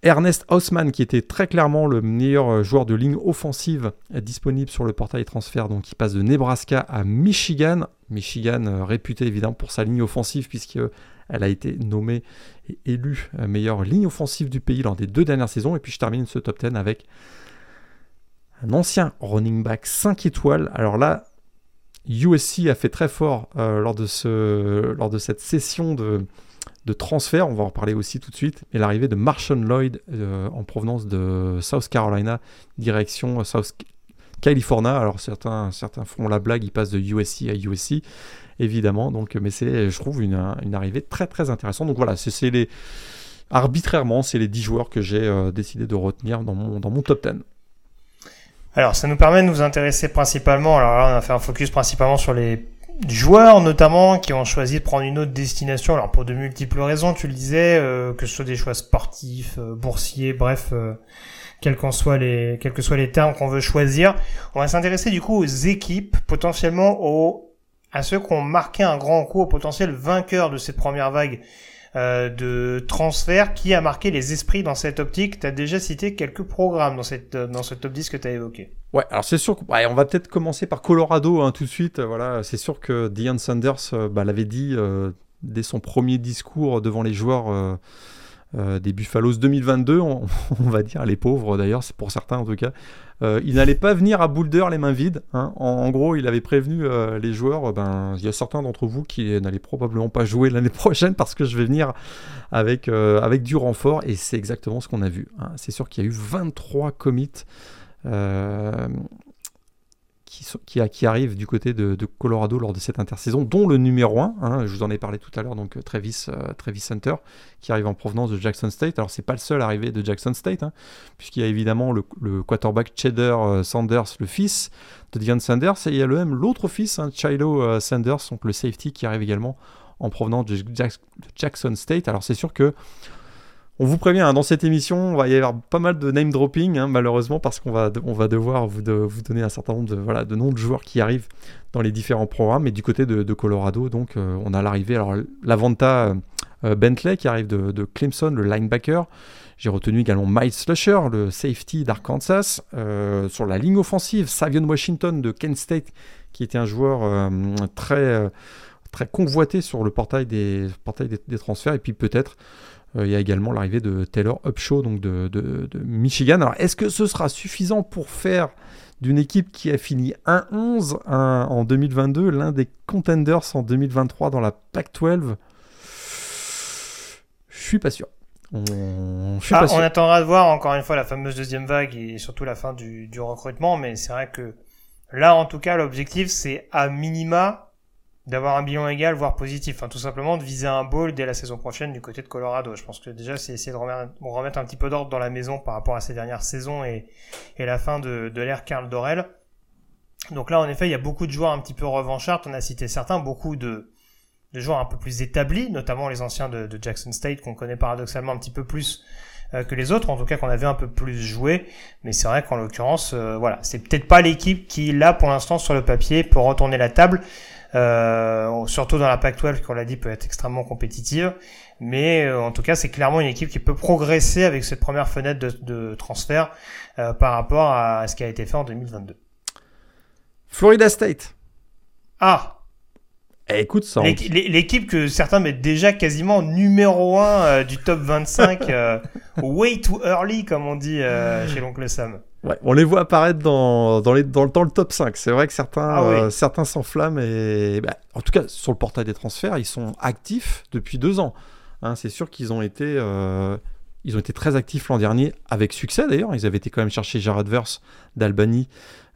Ernest Hausmann, qui était très clairement le meilleur euh, joueur de ligne offensive disponible sur le portail transfert, donc qui passe de Nebraska à Michigan. Michigan euh, réputé évidemment pour sa ligne offensive, puisqu'elle a été nommée et élue euh, meilleure ligne offensive du pays lors des deux dernières saisons. Et puis je termine ce top 10 avec un ancien running back 5 étoiles. Alors là, USC a fait très fort lors de cette session de, de transfert, on va en reparler aussi tout de suite, et l'arrivée de Marshawn Lloyd euh, en provenance de South Carolina, direction South California. Alors certains, certains font la blague, ils passent de USC à USC, évidemment, donc, mais c'est, je trouve, une, arrivée très très intéressante. Donc voilà, c'est, les... arbitrairement, c'est les 10 joueurs que j'ai euh, décidé de retenir dans mon, dans mon top 10. Alors ça nous permet de nous intéresser principalement, alors là on a fait un focus principalement sur les joueurs notamment qui ont choisi de prendre une autre destination, alors pour de multiples raisons, tu le disais, euh, que ce soit des choix sportifs, euh, boursiers, bref, euh, quels, que soient les termes qu'on veut choisir. On va s'intéresser du coup aux équipes, potentiellement aux, à ceux qui ont marqué un grand coup, aux potentiels vainqueurs de cette première vague euh, de transfert qui a marqué les esprits dans cette optique. Tu déjà cité quelques programmes dans, cette, dans ce top 10 que tu as évoqué. Ouais, alors c'est sûr on va peut-être commencer par Colorado hein, tout de suite. Voilà, c'est sûr que Dion Sanders euh, bah, l'avait dit euh, dès son premier discours devant les joueurs euh, des Buffaloes 2022, on, va dire, les pauvres d'ailleurs, c'est pour certains en tout cas. Euh, il n'allait pas venir à Boulder les mains vides. Hein. En, gros, il avait prévenu euh, les joueurs, ben, il y a certains d'entre vous qui n'allaient probablement pas jouer l'année prochaine parce que je vais venir avec, avec du renfort, et c'est exactement ce qu'on a vu. Hein. C'est sûr qu'il y a eu 23 commits qui, qui, arrive du côté de, Colorado lors de cette intersaison, dont le numéro 1, hein, je vous en ai parlé tout à l'heure, donc euh, Travis, euh, Travis Hunter, qui arrive en provenance de Jackson State. Alors c'est pas le seul arrivé de Jackson State, hein, puisqu'il y a évidemment le, quarterback Cheddar euh, Sanders, le fils de Dion Sanders, et il y a le même l'autre fils, hein, Chilo Sanders, donc le safety qui arrive également en provenance de Jackson State. Alors c'est sûr que on vous prévient, hein, dans cette émission, il va y avoir pas mal de name dropping, hein, malheureusement, parce qu'on va, on devoir vous, donner un certain nombre de, noms de joueurs qui arrivent dans les différents programmes. Et du côté de, Colorado, donc, euh, on a l'arrivée, alors Lavanta euh, Bentley qui arrive de, Clemson, le linebacker. J'ai retenu également Miles Slusher, le safety d'Arkansas. Euh, sur la ligne offensive, Savion Washington de Kent State, qui était un joueur très, convoité sur le portail des, transferts. Et puis peut-être euh, il y a également l'arrivée de Taylor Upshaw donc de, Michigan. Alors, est-ce que ce sera suffisant pour faire d'une équipe qui a fini 1-11 en 2022 l'un des contenders en 2023 dans la Pac-12 Je suis pas sûr. On... Ah, on attendra de voir encore une fois la fameuse deuxième vague et surtout la fin du, du recrutement, mais c'est vrai que là, en tout cas, l'objectif, c'est à minima d'avoir un bilan égal, voire positif. Enfin, tout simplement de viser un bowl dès la saison prochaine du côté de Colorado. Je pense que déjà, c'est essayer de remettre, un petit peu d'ordre dans la maison par rapport à ces dernières saisons et, et la fin de, de l'ère Karl Dorel. Donc là, en effet, il y a beaucoup de joueurs un petit peu revanchards. On a cité certains, beaucoup de, de joueurs un peu plus établis, notamment les anciens de, de Jackson State qu'on connaît paradoxalement un petit peu plus euh, que les autres, en tout cas qu'on avait un peu plus joué. Mais c'est vrai qu'en l'occurrence, euh, voilà, c'est peut-être pas l'équipe qui, là, pour l'instant, sur le papier, peut retourner la table. Euh, surtout dans la Pac-12 qu'on l'a dit peut être extrêmement compétitive. Mais euh, en tout cas c'est clairement une équipe qui peut progresser avec cette première fenêtre de, transfert euh, par rapport à ce qui a été fait en 2022 Florida State. Ah! Eh, écoute ça l'équipe que certains mettent déjà quasiment numéro 1 du top 25 way too early comme on dit chez l'oncle Sam Ouais, on les voit apparaître dans, dans, les, dans, dans le top 5. C'est vrai que certains Ah oui. euh, certains s'enflamment. Et, bah, en tout cas, sur le portail des transferts, ils sont actifs depuis deux ans. Hein, c'est sûr qu'ils ont été. euh, ils ont été très actifs l'an dernier, avec succès d'ailleurs. Ils avaient été quand même chercher Jared Verse d'Albany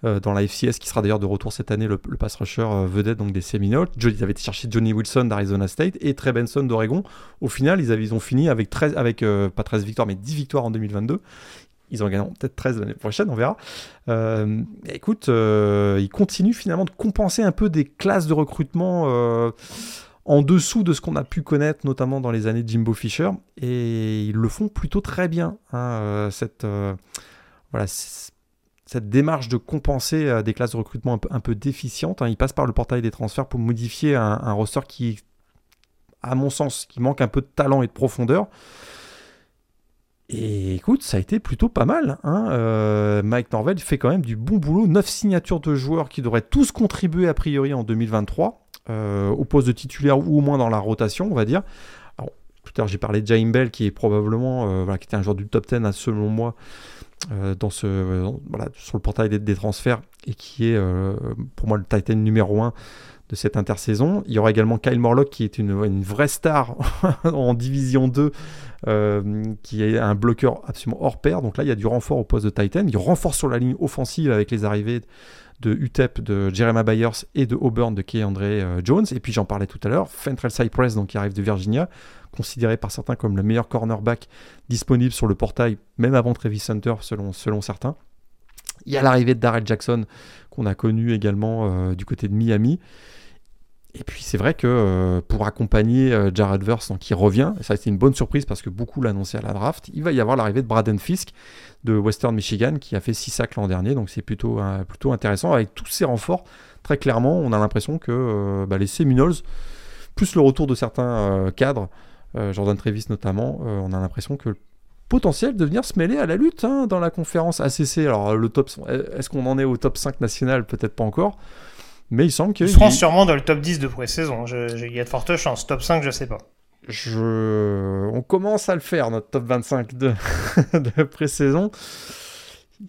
euh, dans la FCS, qui sera d'ailleurs de retour cette année, le, le pass rusher euh, vedette donc des Seminoles. Ils avaient été chercher Johnny Wilson d'Arizona State et Trey Benson d'Oregon. Au final, ils, avaient, ils ont fini avec, 13, avec euh, pas 13 victoires, mais 10 victoires en 2022. Ils en gagneront peut-être 13 l'année prochaine, on verra. Euh, écoute, euh, ils continuent finalement de compenser un peu des classes de recrutement euh, en dessous de ce qu'on a pu connaître, notamment dans les années de Jimbo Fisher. Et ils le font plutôt très bien. hein, cette, voilà, cette démarche de compenser des classes de recrutement un peu, un peu déficientes. hein. Ils passent par le portail des transferts pour modifier un, un roster qui, à mon sens, qui manque un peu de talent et de profondeur. Et écoute, ça a été plutôt pas mal. hein. Euh, Mike Norvell fait quand même du bon boulot. 9 signatures de joueurs qui devraient tous contribuer a priori en 2023 euh, au poste de titulaire ou au moins dans la rotation, on va dire. Alors, tout à l'heure, j'ai parlé de Jaime Bell qui est probablement, euh, voilà, qui était un joueur du top 10 hein, selon moi dans ce, voilà, sur le portail des, transferts et qui est pour moi le Titan numéro 1 de cette intersaison. Il y aura également Kyle Morlock qui est une, une vraie star en Division 2 euh, qui est un bloqueur absolument hors pair. Donc là, il y a du renfort au poste de Titan. Il renforce sur la ligne offensive avec les arrivées de UTEP, de Jeremiah Byers et de Auburn de Key André euh, Jones. Et puis j'en parlais tout à l'heure, Fentrell Cypress, donc qui arrive de Virginia, considéré par certains comme le meilleur cornerback disponible sur le portail, même avant Travis Hunter, selon, selon certains. Il y a l'arrivée de Darrell Jackson, qu'on a connu également euh, du côté de Miami. Et puis c'est vrai que euh, pour accompagner euh, Jared Verse, qui revient, et ça a été une bonne surprise parce que beaucoup l'annonçaient à la draft, il va y avoir l'arrivée de Braden Fisk de Western Michigan qui a fait 6 sacs l'an dernier, donc c'est plutôt, euh, plutôt intéressant. Avec tous ces renforts, très clairement, on a l'impression que bah, les Seminoles, plus le retour de certains cadres, Jordan Travis notamment, on a l'impression que le potentiel de venir se mêler à la lutte hein, dans la conférence ACC. Alors le top, est-ce qu'on en est au top 5 national? Peut-être pas encore. Mais il semble qu'il Ils seront sûrement dans le top 10 de pré-saison. Il y a de fortes chances. Top 5, je sais pas. Je... On commence à le faire, notre top 25 de, de pré-saison.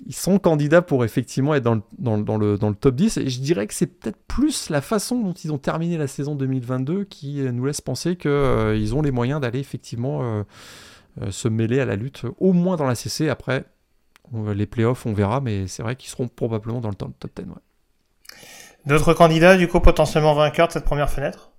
Ils sont candidats pour effectivement être dans le, dans, dans le, dans le top 10. Et je dirais que c'est peut-être plus la façon dont ils ont terminé la saison 2022 qui euh, nous laisse penser qu'ils ont les moyens d'aller effectivement euh, euh, se mêler à la lutte, au moins dans la CC. Après, on- les playoffs, on verra, mais c'est vrai qu'ils seront probablement dans le top, top 10. ouais. D'autres candidats, du coup, potentiellement vainqueurs de cette première fenêtre?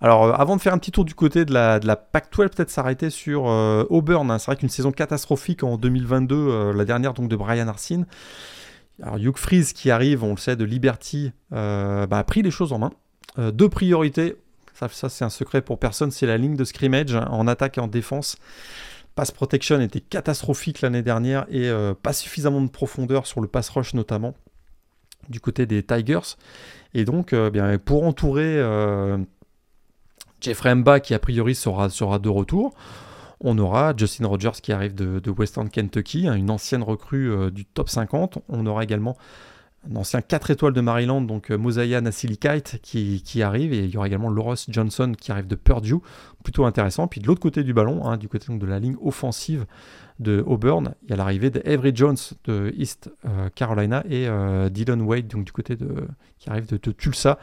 Alors, euh, avant de faire un petit tour du côté de la, de la Pac-12, peut-être s'arrêter sur euh, Auburn. hein. C'est vrai qu'une saison catastrophique en 2022, euh, la dernière donc de Brian Arsene. Alors, Hugh Freeze qui arrive, on le sait, de Liberty, bah, a pris les choses en main. Deux priorités, ça, c'est un secret pour personne, c'est la ligne de scrimmage hein, en attaque et en défense. Pass protection était catastrophique l'année dernière et pas suffisamment de profondeur sur le pass rush notamment du côté des Tigers. Et donc, euh, pour entourer euh, Jeffrey Mba qui a priori sera, de retour. On aura Justin Rogers qui arrive de, Western Kentucky, hein, une ancienne recrue euh, du top 50. On aura également un ancien 4 étoiles de Maryland, donc euh, Mosiah Nasilikite qui, arrive. Et il y aura également Loros Johnson qui arrive de Purdue, plutôt intéressant. Puis de l'autre côté du ballon, hein, du côté de la ligne offensive de Auburn, il y a l'arrivée de Avery Jones de East euh, Carolina et euh, Dylan Wade donc, du côté de, qui arrive de, Tulsa.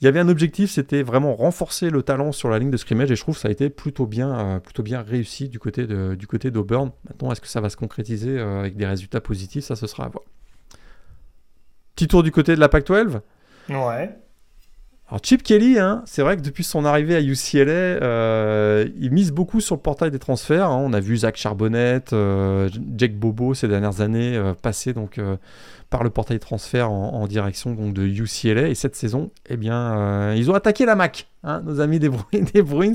Il y avait un objectif, c'était vraiment renforcer le talent sur la ligne de scrimmage et je trouve que ça a été plutôt bien, euh, plutôt bien réussi du côté de, du côté d'Auburn. Maintenant, est-ce que ça va se concrétiser avec des résultats positifs? Ça, ce sera à voir. Petit tour du côté de la Pac-12. Ouais. Alors Chip Kelly, hein, c'est vrai que depuis son arrivée à UCLA, euh, il mise beaucoup sur le portail des transferts. hein. On a vu Zach Charbonnet, euh, Jake Bobo ces dernières années euh, passer euh, par le portail transfert en, direction donc de UCLA. Et cette saison, eh bien, euh, ils ont attaqué la MAC, hein, nos amis des, Bru- des Bruins,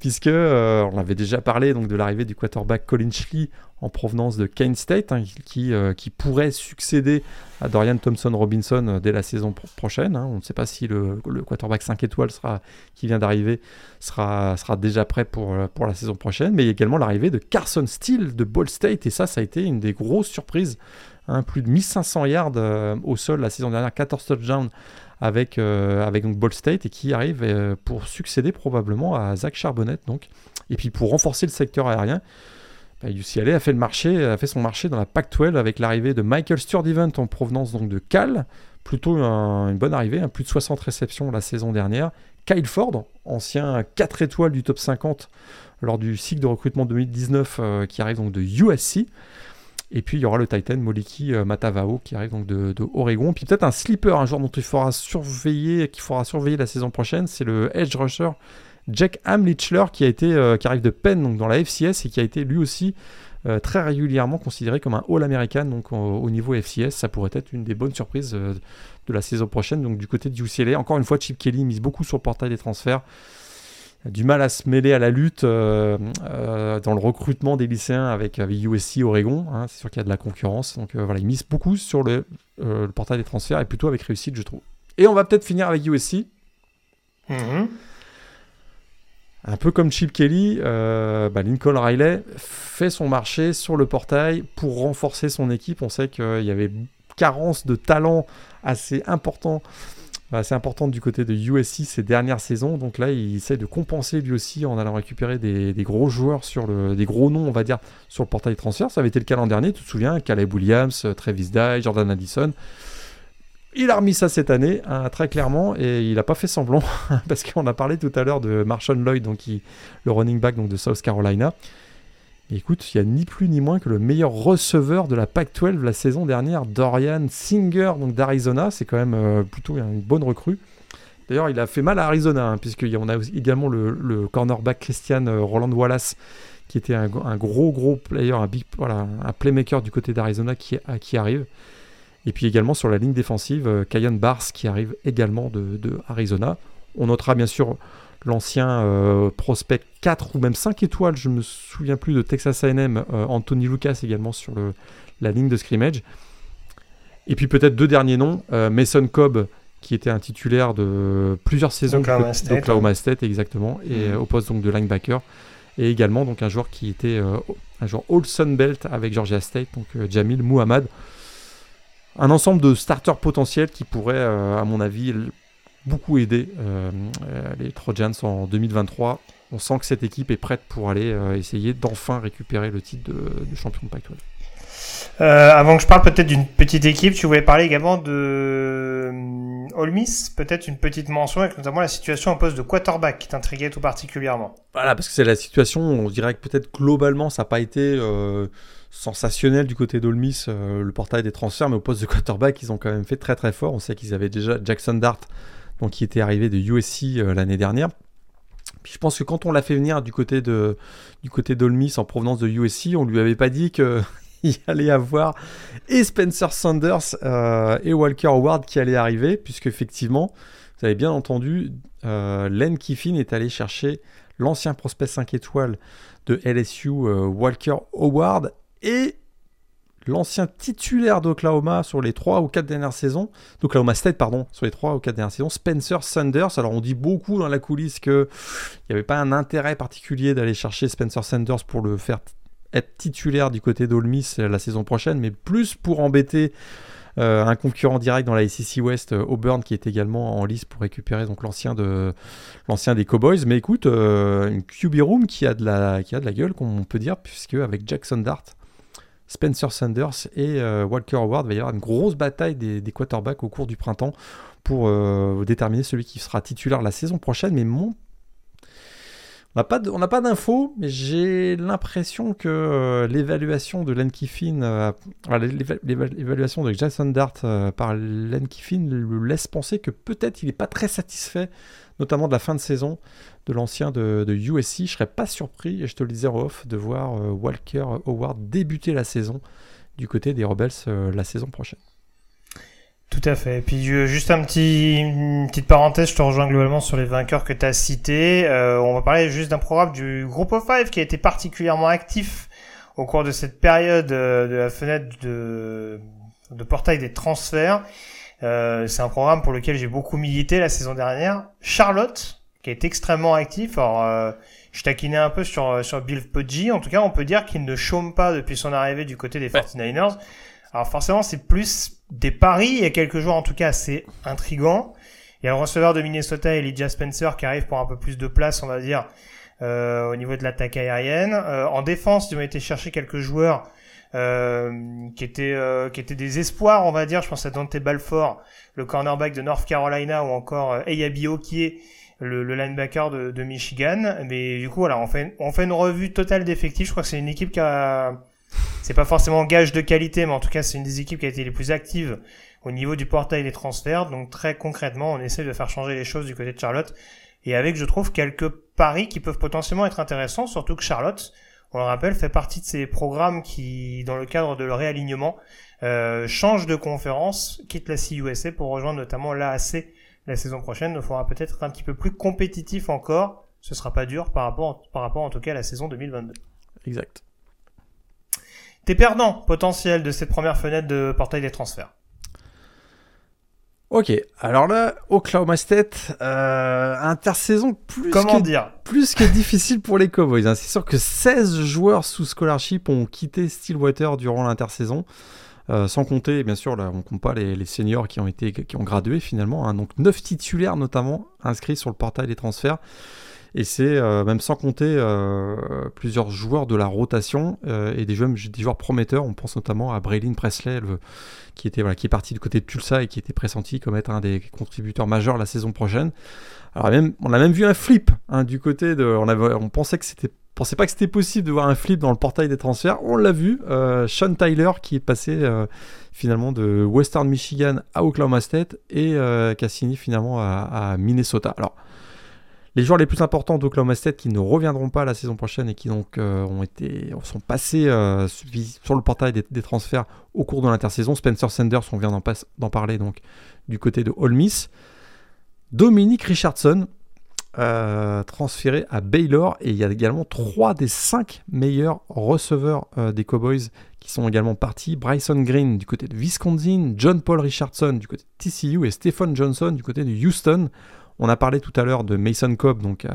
puisque euh, on avait déjà parlé donc de l'arrivée du quarterback Colin Schley en provenance de Kane State, hein, qui, euh, qui pourrait succéder à Dorian Thompson Robinson euh, dès la saison pro- prochaine. hein. On ne sait pas si le, le quarterback 5 étoiles sera, qui vient d'arriver sera, sera déjà prêt pour, pour la saison prochaine, mais également l'arrivée de Carson Steele de Ball State, et ça, ça a été une des grosses surprises. Plus de 1500 yards euh, au sol la saison dernière, 14 touchdowns avec, euh, Ball State, et qui arrive euh, pour succéder probablement à Zach Charbonnet. Et puis pour renforcer le secteur aérien, UCLA a fait, le marché, a fait son marché dans la Pac-12 avec l'arrivée de Michael Sturdivant en provenance donc de Cal, plutôt une bonne arrivée, hein, plus de 60 réceptions la saison dernière. Kyle Ford, ancien 4 étoiles du top 50 lors du cycle de recrutement 2019 euh, qui arrive donc de USC. Et puis il y aura le Titan Moliki euh, Matavao qui arrive donc de, Oregon. Puis peut-être un sleeper, un joueur dont il faudra surveiller, la saison prochaine, c'est le edge rusher Jack Hamlichler euh, qui arrive de Penn dans la FCS et qui a été lui aussi euh, très régulièrement considéré comme un All-American donc au, niveau FCS. Ça pourrait être une des bonnes surprises de la saison prochaine. Donc du côté du UCLA, encore une fois, Chip Kelly mise beaucoup sur le portail des transferts. Du mal à se mêler à la lutte dans le recrutement des lycéens avec, USC Oregon. Hein. c'est sûr qu'il y a de la concurrence. Donc voilà, il mise beaucoup sur le, portail des transferts et plutôt avec réussite, je trouve. Et on va peut-être finir avec USC. Mm-hmm. Un peu comme Chip Kelly, euh, bah, Lincoln Riley fait son marché sur le portail pour renforcer son équipe. On sait qu'il y avait carence de talent assez important, assez importante du côté de USC ces dernières saisons. Donc là, il essaie de compenser lui aussi en allant récupérer des, gros joueurs sur le, des gros noms, on va dire, sur le portail transfert. Ça avait été le cas l'an dernier, tu te souviens, Caleb Williams, Travis Dye, Jordan Addison. Il a remis ça cette année, hein, très clairement, et il n'a pas fait semblant, parce qu'on a parlé tout à l'heure de Marshall Lloyd, donc le running back donc, de South Carolina. Écoute, il n'y a ni plus ni moins que le meilleur receveur de la Pac-12 la saison dernière, Dorian Singer, donc d'Arizona. C'est quand même euh, plutôt une bonne recrue. D'ailleurs, il a fait mal à Arizona, hein, puisqu'on a également le, cornerback Christian euh, Roland Wallace, qui était un, gros, gros player, un, playmaker du côté d'Arizona qui, qui arrive. Et puis également sur la ligne défensive, euh, Bars qui arrive également de, Arizona. On notera bien sûr l'ancien euh, prospect 4 ou même 5 étoiles, je ne me souviens plus de Texas AM, euh, Anthony Lucas également sur le, la ligne de scrimmage. Et puis peut-être deux derniers noms, euh, Mason Cobb qui était un titulaire de plusieurs saisons d'Oklahoma State, exactement, et mm. au poste donc de linebacker. Et également donc un joueur qui était un joueur All Sun Belt avec Georgia State, donc Jamil Muhammad un ensemble de starters potentiels qui pourraient, à mon avis, beaucoup aider euh, euh, les Trojans en 2023. On sent que cette équipe est prête pour aller essayer d'enfin récupérer le titre de, champion de Pac-12. avant que je parle peut-être d'une petite équipe, tu voulais parler également de All Miss, peut-être une petite mention avec notamment la situation en poste de quarterback qui t'intriguait tout particulièrement. Voilà, parce que c'est la situation, on dirait que peut-être globalement ça n'a pas été sensationnel du côté d'Olmis, euh, le portail des transferts, mais au poste de quarterback, ils ont quand même fait très très fort. On sait qu'ils avaient déjà Jackson Dart, donc qui était arrivé de USC euh, l'année dernière. Je pense que quand on l'a fait venir du côté d'Olmis en provenance de USC, on lui avait pas dit qu'il allait avoir et Spencer Sanders euh, et Walker Howard qui allaient arriver, puisque effectivement, vous avez bien entendu, Len Kiffin est allé chercher l'ancien prospect 5 étoiles de LSU, Walker Howard, et l'ancien titulaire d'Oklahoma sur les 3 ou 4 dernières saisons, d'Oklahoma State, pardon, sur les 3 ou 4 dernières saisons, Spencer Sanders. Alors on dit beaucoup dans la coulisse qu'il n'y avait pas un intérêt particulier d'aller chercher Spencer Sanders pour le faire être titulaire du côté d'Olmis la saison prochaine, mais plus pour embêter euh, un concurrent direct dans la SEC West, euh, Auburn, qui est également en lice pour récupérer donc l'ancien de l'ancien des Cowboys. Mais écoute, euh, une QB room qui a de la qui a de la gueule, comme on peut dire, puisque avec Jackson Dart, Spencer Sanders et euh, Walker Howard. Il va y avoir une grosse bataille des, quarterbacks au cours du printemps pour euh, déterminer celui qui sera titulaire la saison prochaine. Mais mon on n'a pas d'infos, mais j'ai l'impression que euh, l'évaluation de Len Kiffin, l'évaluation de Jason Dart par Len Kiffin le laisse penser que peut-être il n'est pas très satisfait, notamment de la fin de saison de l'ancien de, USC. Je serais pas surpris, et je te le disais off, de voir euh, Walker Howard débuter la saison du côté des Rebels euh, la saison prochaine. Tout à fait. Et puis juste un petit, une petite parenthèse, je te rejoins globalement sur les vainqueurs que tu as cités. Euh, on va parler juste d'un programme du Group of Five qui a été particulièrement actif au cours de cette période de la fenêtre de, de portail des transferts. c'est un programme pour lequel j'ai beaucoup milité la saison dernière. Charlotte, qui est extrêmement actif. Alors, euh, je taquinais un peu sur, euh, sur Bill Poggi. En tout cas, on peut dire qu'il ne chôme pas depuis son arrivée du côté des 49ers. Alors forcément, c'est plus des paris. Il y a quelques joueurs, en tout cas, assez intrigants. Il y a le receveur de Minnesota, Elijah Spencer, qui arrive pour un peu plus de place, on va dire, au niveau de l'attaque aérienne. en défense, ils ont été chercher quelques joueurs qui étaient qui étaient des espoirs, on va dire. Je pense à Dante Balfour, le cornerback de North Carolina, ou encore Eyabio qui est le, linebacker de, Michigan. Mais du coup, voilà, on fait, on fait une revue totale d'effectifs. Je crois que c'est une équipe qui a, c'est pas forcément gage de qualité, mais en tout cas, c'est une des équipes qui a été les plus actives au niveau du portail des transferts. Donc très concrètement, on essaie de faire changer les choses du côté de Charlotte. Et avec, je trouve, quelques paris qui peuvent potentiellement être intéressants, surtout que Charlotte, on le rappelle, fait partie de ces programmes qui, dans le cadre de leur réalignement, euh, change de conférence, quitte la CUSA pour rejoindre notamment l'AAC la saison prochaine. Il faudra peut-être être un petit peu plus compétitif encore. Ce sera pas dur par rapport, par rapport en tout cas à la saison 2022. Exact. T'es perdant potentiel de cette première fenêtre de portail des transferts. Ok, alors là, Oklahoma State, euh, intersaison plus Comment que, dire? plus que difficile pour les Cowboys. Hein. C'est sûr que 16 joueurs sous scholarship ont quitté Stillwater durant l'intersaison. Euh, sans compter, bien sûr, là, on ne compte pas les, seniors qui ont, été, qui ont gradué finalement. Hein. donc 9 titulaires notamment inscrits sur le portail des transferts. Et c'est euh, même sans compter euh, plusieurs joueurs de la rotation et des joueurs, prometteurs. On pense notamment à Braylon Presley, qui, était, voilà, qui est parti du côté de Tulsa et qui était pressenti comme être un des contributeurs majeurs la saison prochaine. Alors même, on a même vu un flip hein, du côté de. On, avait, pensait que c'était pensais pas que c'était possible de voir un flip dans le portail des transferts. On l'a vu. Euh, Sean Tyler qui est passé euh, finalement de Western Michigan à Oklahoma State et euh, Cassini finalement à, Minnesota. Alors, les joueurs les plus importants d'Oklahoma State qui ne reviendront pas la saison prochaine et qui donc ont été sont passés sur le portail des, transferts au cours de l'intersaison. Spencer Sanders, on vient d'en parler donc du côté de Ole Miss. Dominique Richardson, euh, transféré à Baylor et il y a également trois des cinq meilleurs receveurs euh, des Cowboys qui sont également partis. Bryson Green du côté de Wisconsin, John Paul Richardson du côté de TCU et Stephen Johnson du côté de Houston. On a parlé tout à l'heure de Mason Cobb donc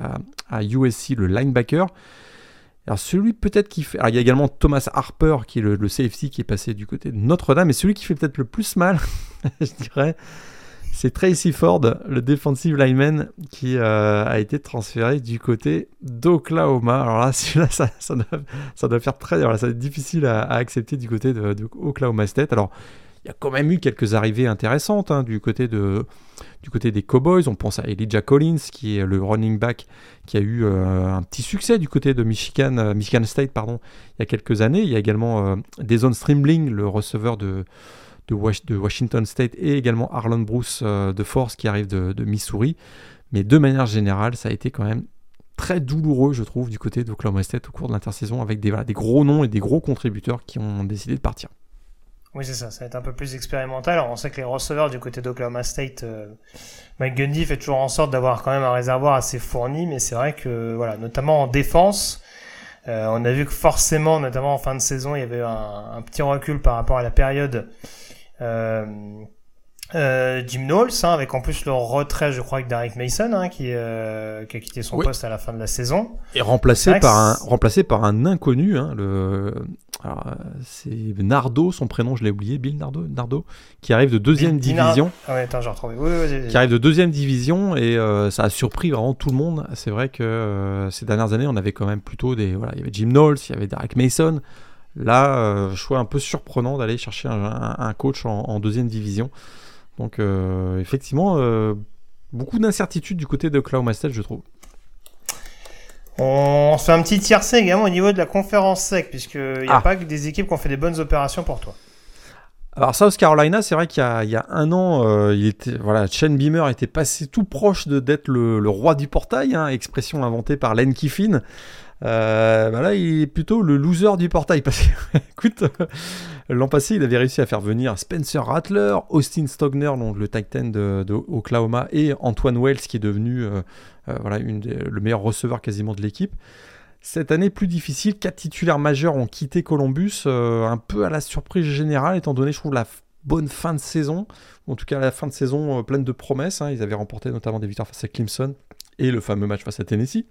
à, USC, le linebacker. Alors celui peut-être qui fait... Il y a également Thomas Harper qui est le, safety qui est passé du côté de Notre-Dame et celui qui fait peut-être le plus mal, je dirais, c'est Tracy Ford, le defensive lineman, qui euh, a été transféré du côté d'Oklahoma. Alors là, celui-là, ça, doit, faire très. Ça va être difficile à, accepter du côté de, Oklahoma State. Alors, il y a quand même eu quelques arrivées intéressantes hein, du, côté des Cowboys. On pense à Elijah Collins, qui est le running back qui a eu euh, un petit succès du côté de Michigan, euh, State il y a quelques années. Il y a également Deson Streamling, le receveur de Washington State et également Arlon Bruce euh, de Force qui arrive de, Missouri. Mais de manière générale, ça a été quand même très douloureux, je trouve, du côté d'Oklahoma State au cours de l'intersaison avec des gros noms et des gros contributeurs qui ont décidé de partir. Oui, c'est ça, ça va être un peu plus expérimental. Alors, on sait que les receveurs du côté d'Oklahoma State, euh, Mike Gundy fait toujours en sorte d'avoir quand même un réservoir assez fourni, mais c'est vrai que, voilà, notamment en défense, euh, on a vu que forcément, notamment en fin de saison, il y avait un, un petit recul par rapport à la période euh, euh, Jim Knowles, hein, avec en plus le retrait, je crois, avec Derek Mason, hein, qui, euh, qui, a quitté son poste à la fin de la saison. Et remplacé par un, remplacé par un inconnu, hein, le, c'est Nardo, son prénom, je l'ai oublié, Bill Nardo, Nardo, qui arrive de deuxième division. Ah ouais, attends, j'ai retrouvé. qui arrive de deuxième division et ça a surpris vraiment tout le monde. C'est vrai que ces dernières années, on avait quand même plutôt des, voilà, il y avait Jim Knowles, il y avait Derek Mason. Là, euh, choix un peu surprenant d'aller chercher un, coach en, deuxième division. Donc, euh, effectivement, euh, beaucoup d'incertitudes du côté de Oklahoma State, je trouve. On se fait un petit tiercé également au niveau de la conférence sec, puisqu'il n'y a ah. pas que des équipes qui ont fait des bonnes opérations pour toi. Alors South Carolina, c'est vrai qu'il y, a un an, il était, voilà, Shane Beamer était passé tout proche d'être le, roi du portail, hein, expression inventée par Len Kiffin. Euh, bah là, il est plutôt le loser du portail. Parce que, écoute, l'an passé, il avait réussi à faire venir Spencer Rattler, Austin Stogner, donc le Titan de, Oklahoma, et Antoine Wells, qui est devenu euh, euh, voilà, une le meilleur receveur quasiment de l'équipe. Cette année plus difficile, quatre titulaires majeurs ont quitté Columbus, un peu à la surprise générale, étant donné, je trouve, la bonne fin de saison, en tout cas la fin de saison pleine de promesses. Hein. Ils avaient remporté notamment des victoires face à Clemson et le fameux match face à Tennessee.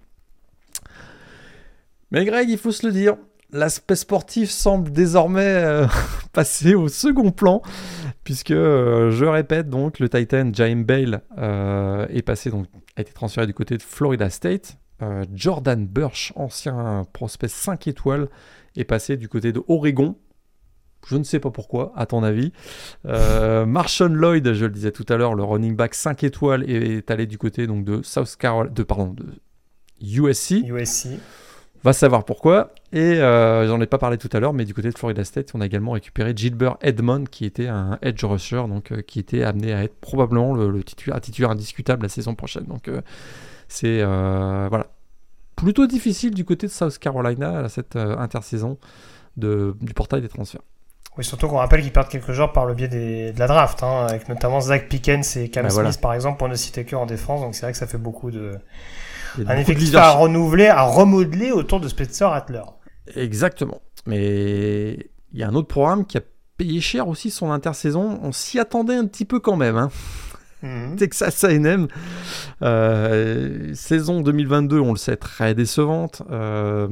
Mais Greg, il faut se le dire, l'aspect sportif semble désormais euh, passer au second plan, puisque, euh, je répète, donc, le Titan James Bale euh, est passé, donc, a été transféré du côté de Florida State. Jordan Burch, ancien prospect 5 étoiles, est passé du côté de Oregon. Je ne sais pas pourquoi, à ton avis. Marshawn Lloyd, je le disais tout à l'heure, le running back 5 étoiles, est allé du côté donc, de South Carolina, de, pardon, de USC. USC. Va savoir pourquoi. Et euh, j'en ai pas parlé tout à l'heure, mais du côté de Florida State, on a également récupéré Gilbert Edmond, qui était un edge rusher, donc euh, qui était amené à être probablement le, titulaire, titulaire, indiscutable la saison prochaine. Donc euh, c'est voilà plutôt difficile du côté de South Carolina à cette intersaison de, du portail des transferts. Oui, surtout qu'on rappelle qu'ils perdent quelques joueurs par le biais des, de la draft, hein, avec notamment Zach Pickens et Cam bah, Smith par exemple, pour ne citer que en défense. Donc c'est vrai que ça fait beaucoup de. Un effectif à renouveler, à remodeler autour de Spencer Rattler. Exactement. Mais il y a un autre programme qui a payé cher aussi son intersaison. On s'y attendait un petit peu quand même. Hein. Mhm. Texas A&M, euh, saison 2022, on le sait, très décevante. Euh,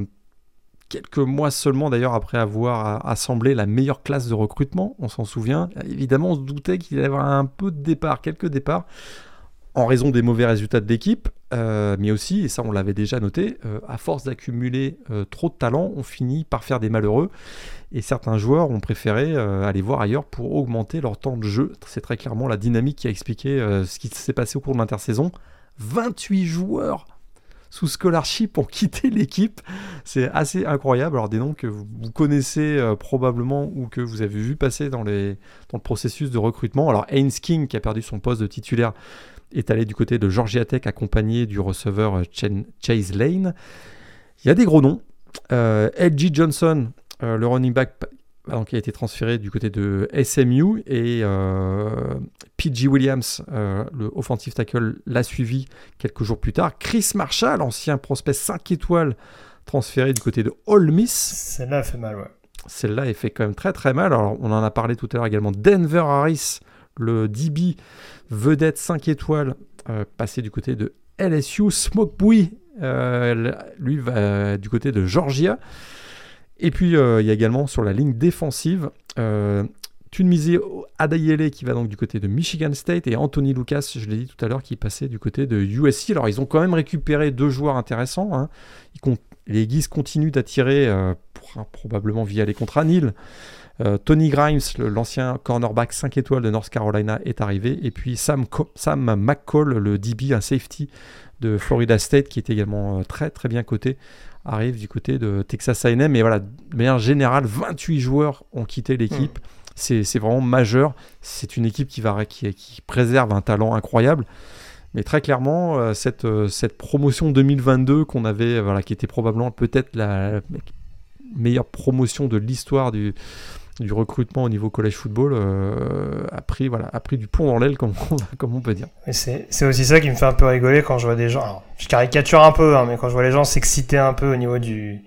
quelques mois seulement d'ailleurs après avoir assemblé la meilleure classe de recrutement, on s'en souvient. Évidemment, on se doutait qu'il allait y avoir un peu de départ, quelques départs, en raison des mauvais résultats de l'équipe, euh, mais aussi, et ça on l'avait déjà noté, euh, à force d'accumuler euh, trop de talent, on finit par faire des malheureux, et certains joueurs ont préféré aller voir ailleurs pour augmenter leur temps de jeu. C'est très clairement la dynamique qui a expliqué ce qui s'est passé au cours de l'intersaison. 28 joueurs sous scholarship ont quitté l'équipe. C'est assez incroyable. Alors des noms que vous, connaissez probablement ou que vous avez vu passer dans le processus de recrutement. Alors Haynes King qui a perdu son poste de titulaire est allé du côté de Georgia Tech accompagné du receveur euh, Chase Lane. Il y a des gros noms. Euh, LG Johnson, euh, le running back qui a été transféré du côté de SMU et euh, PG Williams, le offensive tackle, l'a suivi quelques jours plus tard. Chris Marshall, ancien prospect 5 étoiles, transféré du côté de Ole Miss. Celle-là fait mal, ouais. Celle-là, elle fait quand même très très mal. Alors, on en a parlé tout à l'heure également. Denver Harris, le DB vedette 5 étoiles, euh, passé du côté de LSU. Smoke Bui, lui, va du côté de Georgia. Et puis, euh, il y a également sur la ligne défensive, euh, Tunmise Adayele qui va donc du côté de Michigan State et Anthony Lucas, je l'ai dit tout à l'heure, qui passait du côté de USC. Alors, ils ont quand même récupéré deux joueurs intéressants. Hein. les Eagles continuent d'attirer, euh, probablement via les contrats Nil. Euh, Tony Grimes, l'ancien cornerback 5 étoiles de North Carolina, est arrivé. Et puis Sam, Sam McCall, le DB, un safety de Florida State, qui est également très très bien coté, arrive du côté de Texas A&M. Mais voilà, de manière générale, 28 joueurs ont quitté l'équipe. Hmm. C'est vraiment majeur. C'est une équipe qui, va, qui, qui, préserve un talent incroyable. Mais très clairement, euh, cette, euh, cette promotion 2022 qu'on avait, voilà, qui était probablement peut-être la meilleure promotion de l'histoire du, du recrutement au niveau collège football euh, a, pris, voilà, a pris du plomb dans l'aile, comme, comme, on peut dire. C'est aussi ça qui me fait un peu rigoler quand je vois des gens. je caricature un peu, hein, mais quand je vois les gens s'exciter un peu au niveau du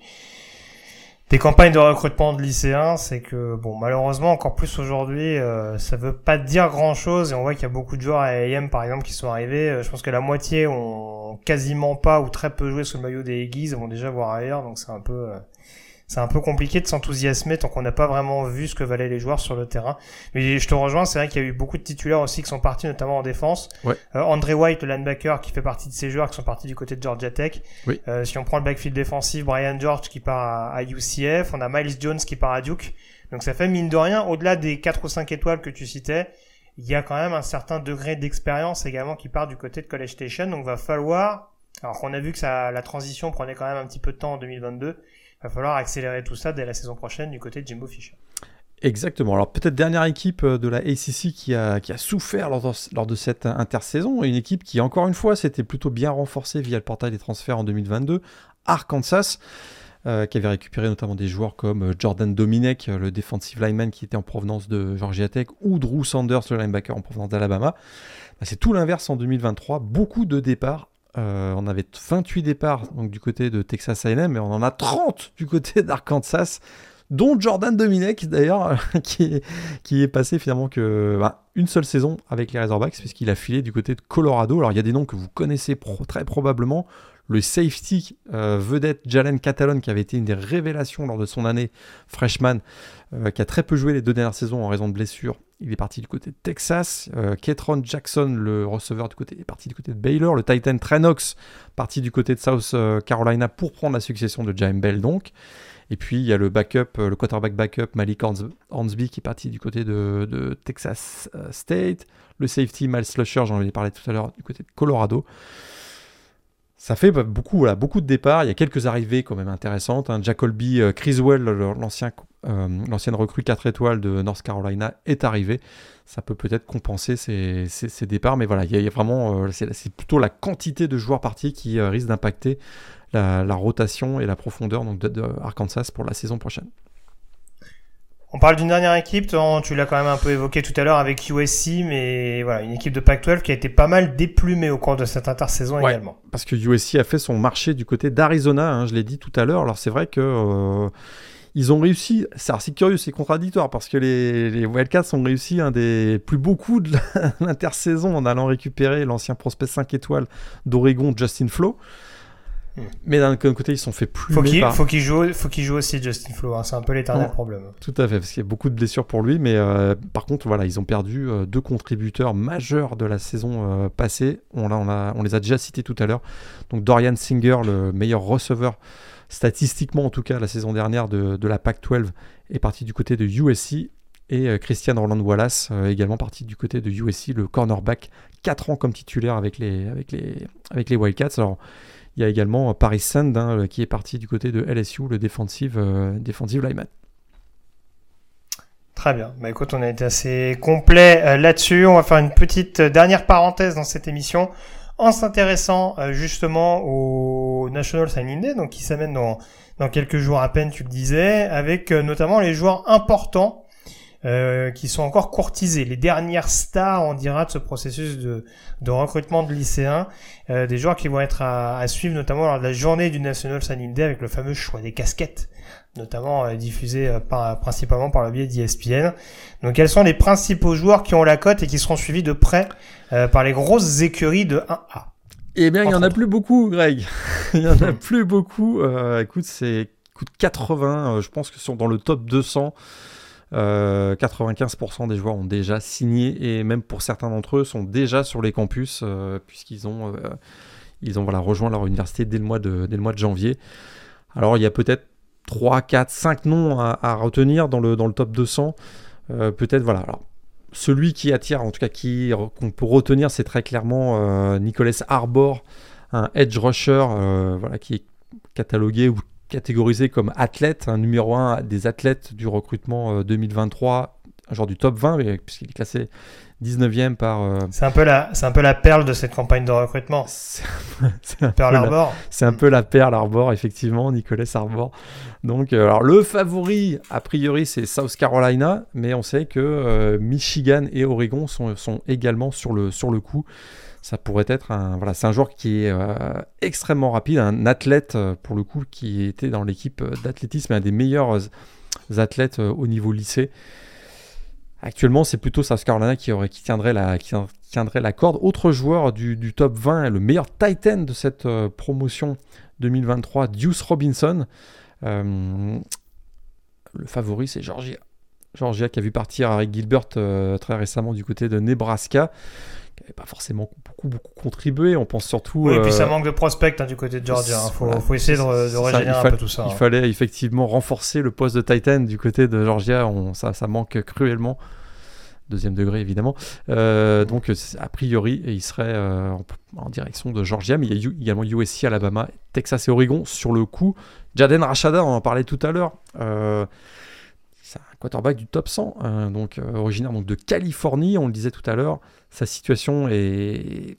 des campagnes de recrutement de lycéens, c'est que bon malheureusement encore plus aujourd'hui, euh, ça veut pas dire grand chose et on voit qu'il y a beaucoup de joueurs à AM par exemple qui sont arrivés. Euh, je pense que la moitié ont quasiment pas ou très peu joué sous le maillot des Aggies, vont déjà voir ailleurs, donc c'est un peu euh, c'est un peu compliqué de s'enthousiasmer tant qu'on n'a pas vraiment vu ce que valaient les joueurs sur le terrain. Mais je te rejoins, c'est vrai qu'il y a eu beaucoup de titulaires aussi qui sont partis, notamment en défense. Ouais. Euh, André White, le linebacker, qui fait partie de ces joueurs qui sont partis du côté de Georgia Tech. Oui. Euh, si on prend le backfield défensif, Brian George qui part à, UCF, on a Miles Jones qui part à Duke. Donc ça fait mine de rien, au-delà des 4 ou 5 étoiles que tu citais, il y a quand même un certain degré d'expérience également qui part du côté de College Station. Donc va falloir, alors qu'on a vu que ça, la transition prenait quand même un petit peu de temps en 2022, va falloir accélérer tout ça dès la saison prochaine du côté de Jimbo Fisher. Exactement. Alors peut-être dernière équipe euh, de la ACC qui a, souffert lors de, lors de, cette intersaison, une équipe qui encore une fois s'était plutôt bien renforcée via le portail des transferts en 2022, Arkansas. Euh, qui avait récupéré notamment des joueurs comme euh, Jordan Dominek, le defensive lineman qui était en provenance de Georgia Tech, ou Drew Sanders, le linebacker en provenance d'Alabama. Bah, c'est tout l'inverse en 2023, beaucoup de départs euh, on avait 28 départs donc, du côté de Texas A&M, mais on en a 30 du côté d'Arkansas, dont Jordan Dominek d'ailleurs, qui, est, passé finalement que bah, une seule saison avec les Razorbacks, puisqu'il a filé du côté de Colorado. Alors il y a des noms que vous connaissez très probablement. le safety vedette Jalen Catalon, qui avait été une des révélations lors de son année freshman, qui a très peu joué les deux dernières saisons en raison de blessures. Il est parti du côté de Texas. Ketron Jackson, le receveur du côté, est parti du côté de Baylor. Le Titan Trenox, parti du côté de South Carolina pour prendre la succession de James Bell donc. Et puis il y a le backup, le quarterback backup Malik Hansby qui est parti du côté de, Texas euh, State. Le safety Miles Slusher, j'en ai parlé tout à l'heure, du côté de Colorado. Ça fait beaucoup, beaucoup de départs. Il y a quelques arrivées quand même intéressantes. Hein. Jack Colby, euh, Criswell, l'ancien, euh, l'ancienne recrue 4 étoiles de North Carolina, est arrivé. Ça peut peut-être compenser ces, départs, mais voilà, il y a, vraiment, c'est, plutôt la quantité de joueurs partis qui risque d'impacter la, rotation et la profondeur donc, de, Arkansas pour la saison prochaine. On parle d'une dernière équipe, tu l'as quand même un peu évoqué tout à l'heure avec USC, mais voilà, une équipe de Pac-12 qui a été pas mal déplumée au cours de cette intersaison également. Parce que USC a fait son marché du côté d'Arizona, hein, je l'ai dit tout à l'heure. Alors c'est vrai que euh, ils ont réussi, c'est assez curieux, c'est contradictoire, parce que les, les, Wildcats ont réussi un des plus beaux coups de l'intersaison en allant récupérer l'ancien prospect 5 étoiles d'Oregon, Justin Flo. Mais d'un côté, ils sont fait plus. Faut qu'il faut qu'il joue, faut qu'il joue aussi Justin Flo. Hein. C'est un peu l'éternel problème. Tout à fait, parce qu'il y a beaucoup de blessures pour lui. Mais euh, par contre, voilà, ils ont perdu euh, deux contributeurs majeurs de la saison euh, passée. On, on, a, on les a déjà cités tout à l'heure. Donc Dorian Singer, le meilleur receveur statistiquement en tout cas la saison dernière de, la PAC-12, est parti du côté de USC. Et Christian Roland Wallace, également parti du côté de USC, le cornerback, 4 ans comme titulaire avec les, Wildcats. Alors, il y a également Paris Sand hein, qui est parti du côté de LSU, le defensive, euh, defensive lineman. Très bien. Bah écoute, on a été assez complet euh, là-dessus. On va faire une petite euh, dernière parenthèse dans cette émission en s'intéressant justement au National Signing Day, donc qui s'amène dans, dans quelques jours à peine, tu le disais, avec notamment les joueurs importants euh, qui sont encore courtisés. Les dernières stars, on dira, de ce processus de, de recrutement de lycéens, euh, des joueurs qui vont être à, à, suivre notamment lors de la journée du National Signing Day avec le fameux choix des casquettes, notamment euh, diffusé euh, par, principalement par le biais d'ESPN. Donc quels sont les principaux joueurs qui ont la cote et qui seront suivis de près par les grosses écuries de 1A Eh bien, il y en a plus beaucoup, Greg. il y en a plus beaucoup. écoute, c'est 80, je pense que sont dans le top 200. 95% euh, des joueurs ont déjà signé et même pour certains d'entre eux sont déjà sur les campus euh, puisqu'ils ont, euh, ils ont voilà, rejoint leur université dès le mois de, dès le mois de janvier. Alors il y a peut-être 3, 4, 5 noms à, retenir dans le, dans le top 200. peut-être voilà. Alors, celui qui attire, en tout cas qui qu'on peut retenir, c'est très clairement Nicolas Arbor, un edge rusher voilà, qui est catalogué ou catégorisé comme athlète, un numéro 1 des athlètes du recrutement 2023, euh, genre du top 20, puisqu'il est classé 19e par. Euh, c'est un peu la, un peu perle de cette campagne de recrutement. C'est un, Pearl Arbor. C'est un peu la perle Arbor, effectivement, Nicolas Arbor. Donc, euh, alors le favori, a priori, c'est South Carolina, mais on sait que Michigan et Oregon sont, sont également sur le, sur le coup ça pourrait être un. Voilà, c'est un joueur qui est euh, extrêmement rapide, un athlète euh, pour le coup qui était dans l'équipe euh, d'athlétisme, un des meilleurs athlètes au niveau lycée. Actuellement, c'est plutôt South Carolina qui, aurait, qui, tiendrait la, qui tiendrait la corde. Autre joueur du, top 20, le meilleur Titan de cette promotion 2023, Deuce Robinson. le favori, c'est Georgia. Georgia qui a vu partir Harry Gilbert très récemment du côté de Nebraska qui n'avait pas forcément beaucoup, beaucoup contribué. On pense surtout. Oui, et puis ça euh, manque de prospect hein, du côté de Georgia. Il hein. faut, essayer de, régénérer un peu tout ça. Il hein. fallait effectivement renforcer le poste de Titan du côté de Georgia. On, ça, ça manque cruellement. Deuxième degré, évidemment. Euh, donc, a priori, il serait euh, en, direction de Georgia, mais il y a également USC, Alabama, Texas et Oregon sur le coup. Jaden Rashada, on en parlait tout à l'heure quarterback du top 100, hein, donc euh, originaire donc de Californie, on le disait tout à l'heure. Sa situation est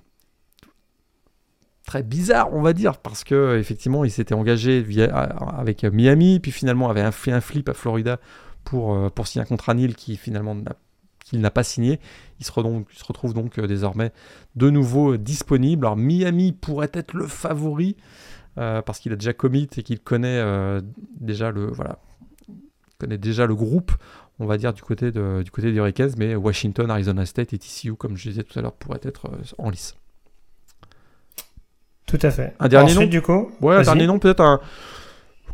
très bizarre, on va dire, parce que effectivement, il s'était engagé avec Miami, puis finalement avait un flip à Florida pour, euh, pour signer un contrat nil qui finalement qu'il n'a pas signé. Il se, se, retrouve donc euh, désormais de nouveau disponible. Alors Miami pourrait être le favori parce qu'il a déjà commit et qu'il connaît déjà le voilà connaît déjà le groupe, on va dire, du côté, de, du côté des Hurricanes, mais Washington, Arizona State et TCU, comme je disais tout à l'heure, pourraient être euh, en lice. Tout à fait. Un dernier Ensuite, nom du coup Ouais, un dernier nom, peut-être un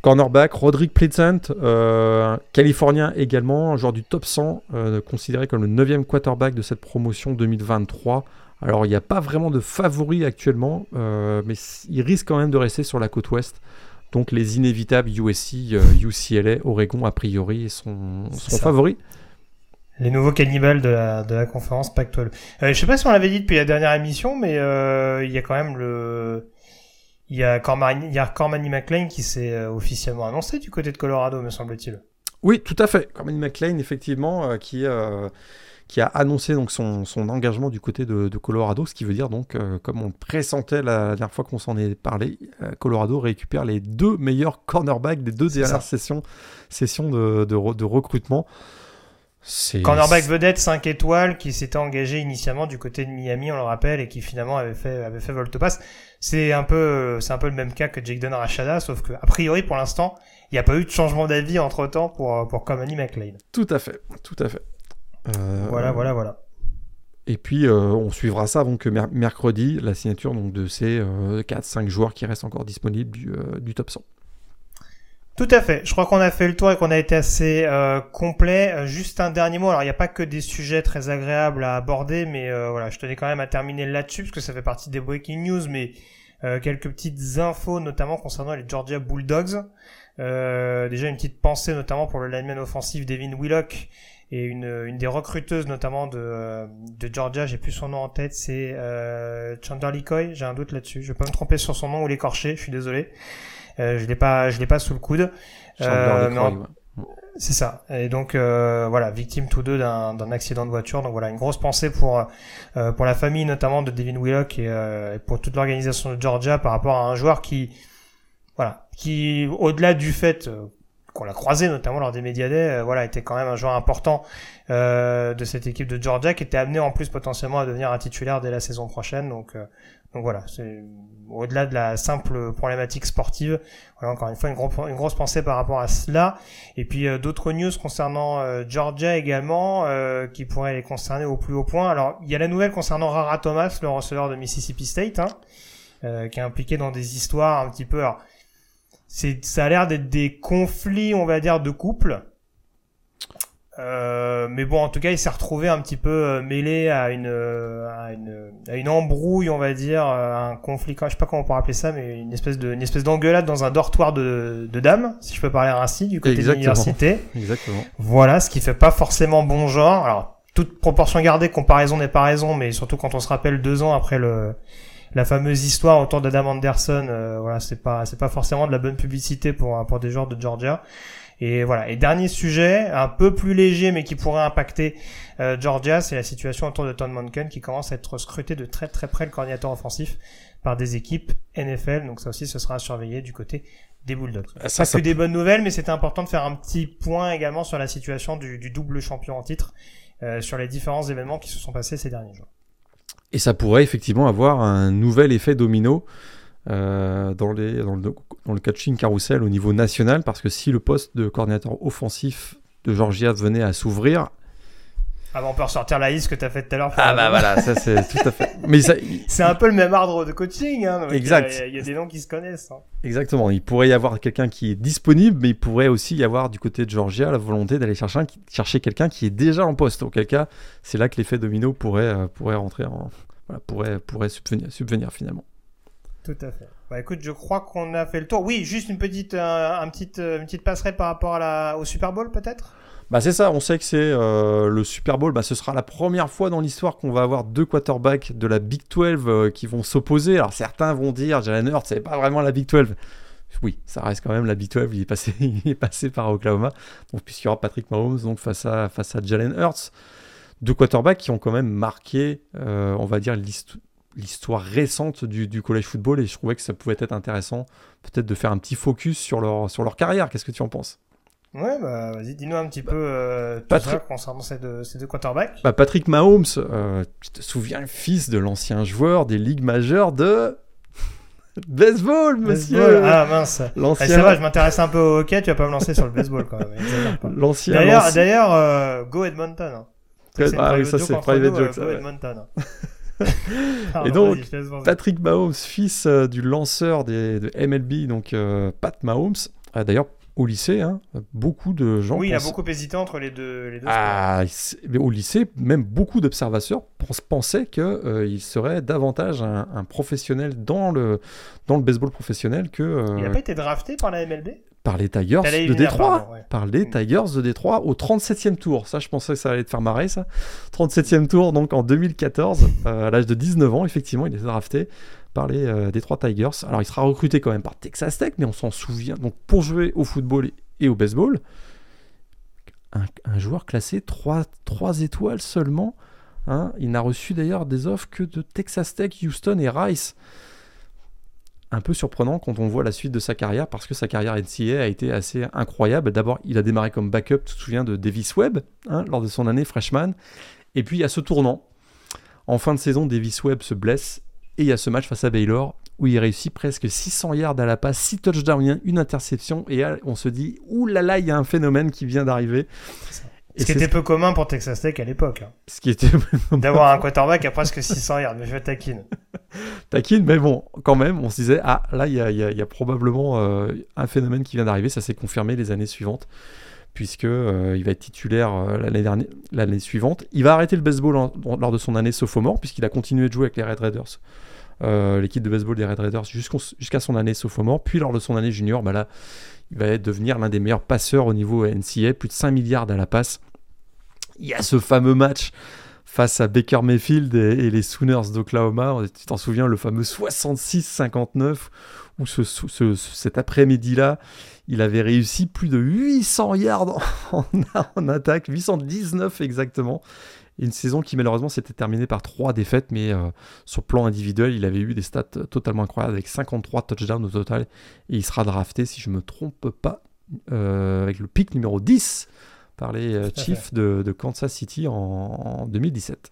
cornerback, Roderick Pleasant, euh, californien également, un joueur du top 100, euh, considéré comme le 9 quarterback de cette promotion 2023. Alors, il n'y a pas vraiment de favori actuellement, euh, mais il risque quand même de rester sur la côte ouest. Donc, les inévitables USC, euh, UCLA, Oregon, a priori, sont, sont favoris. Les nouveaux cannibales de la, de la conférence Pac-12. Euh, je sais pas si on l'avait dit depuis la dernière émission, mais euh, il y a quand même le... Il y a Cormani, il y a Cormani McLean qui s'est euh, officiellement annoncé du côté de Colorado, me semble-t-il. Oui, tout à fait. Cormaine McLean, effectivement, euh, qui, euh, qui a annoncé donc son, son engagement du côté de, de Colorado, ce qui veut dire donc, euh, comme on pressentait la dernière fois qu'on s'en est parlé, euh, Colorado récupère les deux meilleurs cornerbacks des deux dernières sessions, sessions de, de, re- de recrutement. Cornerback vedette 5 étoiles qui s'était engagé initialement du côté de Miami, on le rappelle, et qui finalement avait fait, avait fait volte-passe. C'est un peu, c'est un peu le même cas que Jake Don Rashada, sauf que, a priori, pour l'instant, il n'y a pas eu de changement d'avis entre temps pour, pour Cormani McLean. Tout à fait, tout à fait. Euh, Voilà, voilà, voilà. Et puis, euh, on suivra ça donc mer- mercredi, la signature donc, de ces 4-5 joueurs qui restent encore disponibles du, euh, du top 100. Tout à fait. Je crois qu'on a fait le tour et qu'on a été assez euh, complet. Euh, juste un dernier mot. Alors, il n'y a pas que des sujets très agréables à aborder, mais euh, voilà, je tenais quand même à terminer là-dessus parce que ça fait partie des breaking news, mais euh, quelques petites infos, notamment concernant les Georgia Bulldogs. Euh, déjà une petite pensée, notamment pour le lineman offensif Devin Willock et une, une des recruteuses, notamment de, euh, de Georgia. J'ai plus son nom en tête. C'est euh, Chandler Likoy. J'ai un doute là-dessus. Je vais pas me tromper sur son nom ou l'écorcher. Je suis désolé. Euh, je l'ai pas, je l'ai pas sous le coude. Euh. C'est ça. Et donc euh, voilà, victime tous deux d'un d'un accident de voiture. Donc voilà, une grosse pensée pour euh, pour la famille notamment de Devin Willock et, euh, et pour toute l'organisation de Georgia par rapport à un joueur qui voilà, qui au-delà du fait euh, qu'on l'a croisé notamment lors des médias Day, euh, voilà, était quand même un joueur important euh, de cette équipe de Georgia qui était amené en plus potentiellement à devenir un titulaire dès la saison prochaine. Donc euh, donc voilà, c'est au-delà de la simple problématique sportive. Voilà, encore une fois, une, une grosse pensée par rapport à cela. Et puis euh, d'autres news concernant euh, Georgia également, euh, qui pourraient les concerner au plus haut point. Alors, il y a la nouvelle concernant Rara Thomas, le receveur de Mississippi State, hein, qui est impliqué dans des histoires un petit peu... Alors, c'est, ça a l'air d'être des conflits, on va dire, de couple. Euh, mais bon, en tout cas, il s'est retrouvé un petit peu euh, mêlé à une, euh, à une, à une embrouille, on va dire, euh, un conflit, je sais pas comment on pourrait appeler ça, mais une espèce de, une espèce d'engueulade dans un dortoir de, de dames, si je peux parler ainsi, du côté de l'université. Exactement. Voilà, ce qui fait pas forcément bon genre. Alors, toute proportion gardée, comparaison n'est pas raison, mais surtout quand on se rappelle deux ans après le, la fameuse histoire autour d'Adam Anderson, euh, voilà, c'est pas, c'est pas forcément de la bonne publicité pour, pour des joueurs de Georgia. Et voilà. Et dernier sujet, un peu plus léger, mais qui pourrait impacter euh, Georgia, c'est la situation autour de Tom Monken, qui commence à être scruté de très très près le coordinateur offensif par des équipes NFL. Donc ça aussi, ce sera à surveiller du côté des Bulldogs. Ça, Pas ça que des bonnes nouvelles, mais c'était important de faire un petit point également sur la situation du, du double champion en titre, euh, sur les différents événements qui se sont passés ces derniers jours. Et ça pourrait effectivement avoir un nouvel effet domino euh, dans, les, dans, le, dans le coaching carousel au niveau national, parce que si le poste de coordinateur offensif de Georgia venait à s'ouvrir, Ah bah on peut ressortir la liste que tu as faite tout à l'heure. ah bah voilà, ça c'est tout à fait. Mais ça, C'est un peu le même ordre de coaching. Hein, Exact. Il y, a- il y a des noms qui se connaissent. hein. exactement, il pourrait y avoir quelqu'un qui est disponible, mais il pourrait aussi y avoir du côté de Georgia la volonté d'aller chercher quelqu'un qui est déjà en poste. Auquel cas, c'est là que l'effet domino pourrait, euh, pourrait rentrer en, voilà, pourrait, pourrait subvenir, subvenir finalement. Tout à fait. Bah écoute, je crois qu'on a fait le tour. Oui, juste une petite, euh, un petite, euh, une petite passerelle par rapport à la, au Super Bowl peut-être? Bah c'est ça, on sait que c'est euh, le Super Bowl, bah, ce sera la première fois dans l'histoire qu'on va avoir deux quarterbacks de la Big 12 euh, qui vont s'opposer. Alors certains vont dire Jalen Hurts, c'est pas vraiment la Big 12. Oui, ça reste quand même la Big 12, il est passé, il est passé par Oklahoma. Donc puisqu'il y aura Patrick Mahomes donc face à, face à Jalen Hurts. Deux quarterbacks qui ont quand même marqué, euh, on va dire, l'histo- l'histoire récente du, du college football et je trouvais que ça pouvait être intéressant peut-être de faire un petit focus sur leur, sur leur carrière. Qu'est-ce que tu en penses? Ouais, bah vas-y, dis-nous un petit peu euh, tout Patrick- ça concernant ces deux, ces deux quarterbacks. Bah, Patrick Mahomes, euh, tu te souviens, fils de l'ancien joueur des ligues majeures de baseball, monsieur. Baseball. Ah mince. Eh, L'ancien, ça va, je m'intéresse un peu au hockey, tu vas pas me lancer sur le baseball quand même. l'ancien. D'ailleurs, d'ailleurs, euh, go Edmonton. hein. Ah oui, ça, c'est private nous, joke, euh, ça, ouais. Hein. et donc, Patrick Mahomes, fils du lanceur des, de MLB, donc Pat Mahomes, d'ailleurs au lycée, hein, beaucoup de gens. Oui, il a beaucoup hésité entre les deux. Les deux ah, au lycée, même beaucoup d'observateurs pensaient qu'il euh, serait davantage un, professionnel dans le, dans le baseball professionnel que. Euh, il n'a pas été drafté par la MLB par les Tigers de Détroit. Par les mm. Tigers de Détroit au 37e tour. Ça, je pensais que ça allait te faire marrer, ça. 37e tour, donc en 2014, euh, à l'âge de 19 ans, effectivement, il est drafté par les euh, Detroit Tigers. Alors, il sera recruté quand même par Texas Tech, mais on s'en souvient. Donc, pour jouer au football et au baseball, un, joueur classé 3, 3 étoiles seulement. Hein. Il n'a reçu d'ailleurs des offres que de Texas Tech, Houston et Rice. Un peu surprenant quand on voit la suite de sa carrière, parce que sa carrière NCA a été assez incroyable. D'abord, il a démarré comme backup, tu te souviens de Davis Webb, hein, lors de son année freshman. Et puis, a ce tournant. En fin de saison, Davis Webb se blesse et il y a ce match face à Baylor où il réussit presque 600 yards à la passe, 6 touchdowns, une interception. Et on se dit, là, il y a un phénomène qui vient d'arriver. Ce qui était peu commun pour Texas Tech à l'époque. Hein. Ce qui était d'avoir un quarterback à presque 600 yards, mais je taquine. taquine, mais bon, quand même, on se disait ah là il y a, probablement euh, un phénomène qui vient d'arriver. Ça s'est confirmé les années suivantes, puisque euh, il va être titulaire euh, l'année dernière, l'année suivante. Il va arrêter le baseball lors de son année sophomore, puisqu'il a continué de jouer avec les Red Raiders euh, l'équipe de baseball des Red Raiders jusqu'à son année sophomore. Puis lors de son année junior, bah là, il va devenir l'un des meilleurs passeurs au niveau NCA, plus de 5 milliards à la passe. Il y a ce fameux match face à Baker Mayfield et, les Sooners d'Oklahoma. Tu t'en souviens, le fameux 66-59, où ce, cet après-midi-là, il avait réussi plus de 800 yards en, en attaque, 819 exactement une saison qui malheureusement s'était terminée par trois défaites, mais euh, sur plan individuel, il avait eu des stats totalement incroyables avec 53 touchdowns au total. Et il sera drafté, si je ne me trompe pas, euh, avec le pic numéro 10 par les euh, Chiefs de, Kansas City en, 2017.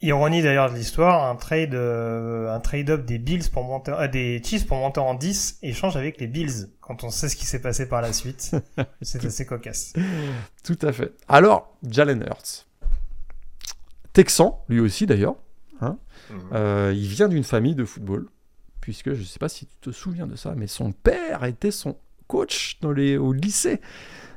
Ironie d'ailleurs de l'histoire, un trade, un trade up des Bills pour monter, des Chiefs pour monter en 10 échange avec les Bills. Quand on sait ce qui s'est passé par la suite, c'est assez cocasse. Tout à fait. Alors, Jalen Hurts. Texan, lui aussi d'ailleurs. Hein. Mhm. Euh, il vient d'une famille de football, puisque je ne sais pas si tu te souviens de ça, mais son père était son coach dans les, au lycée.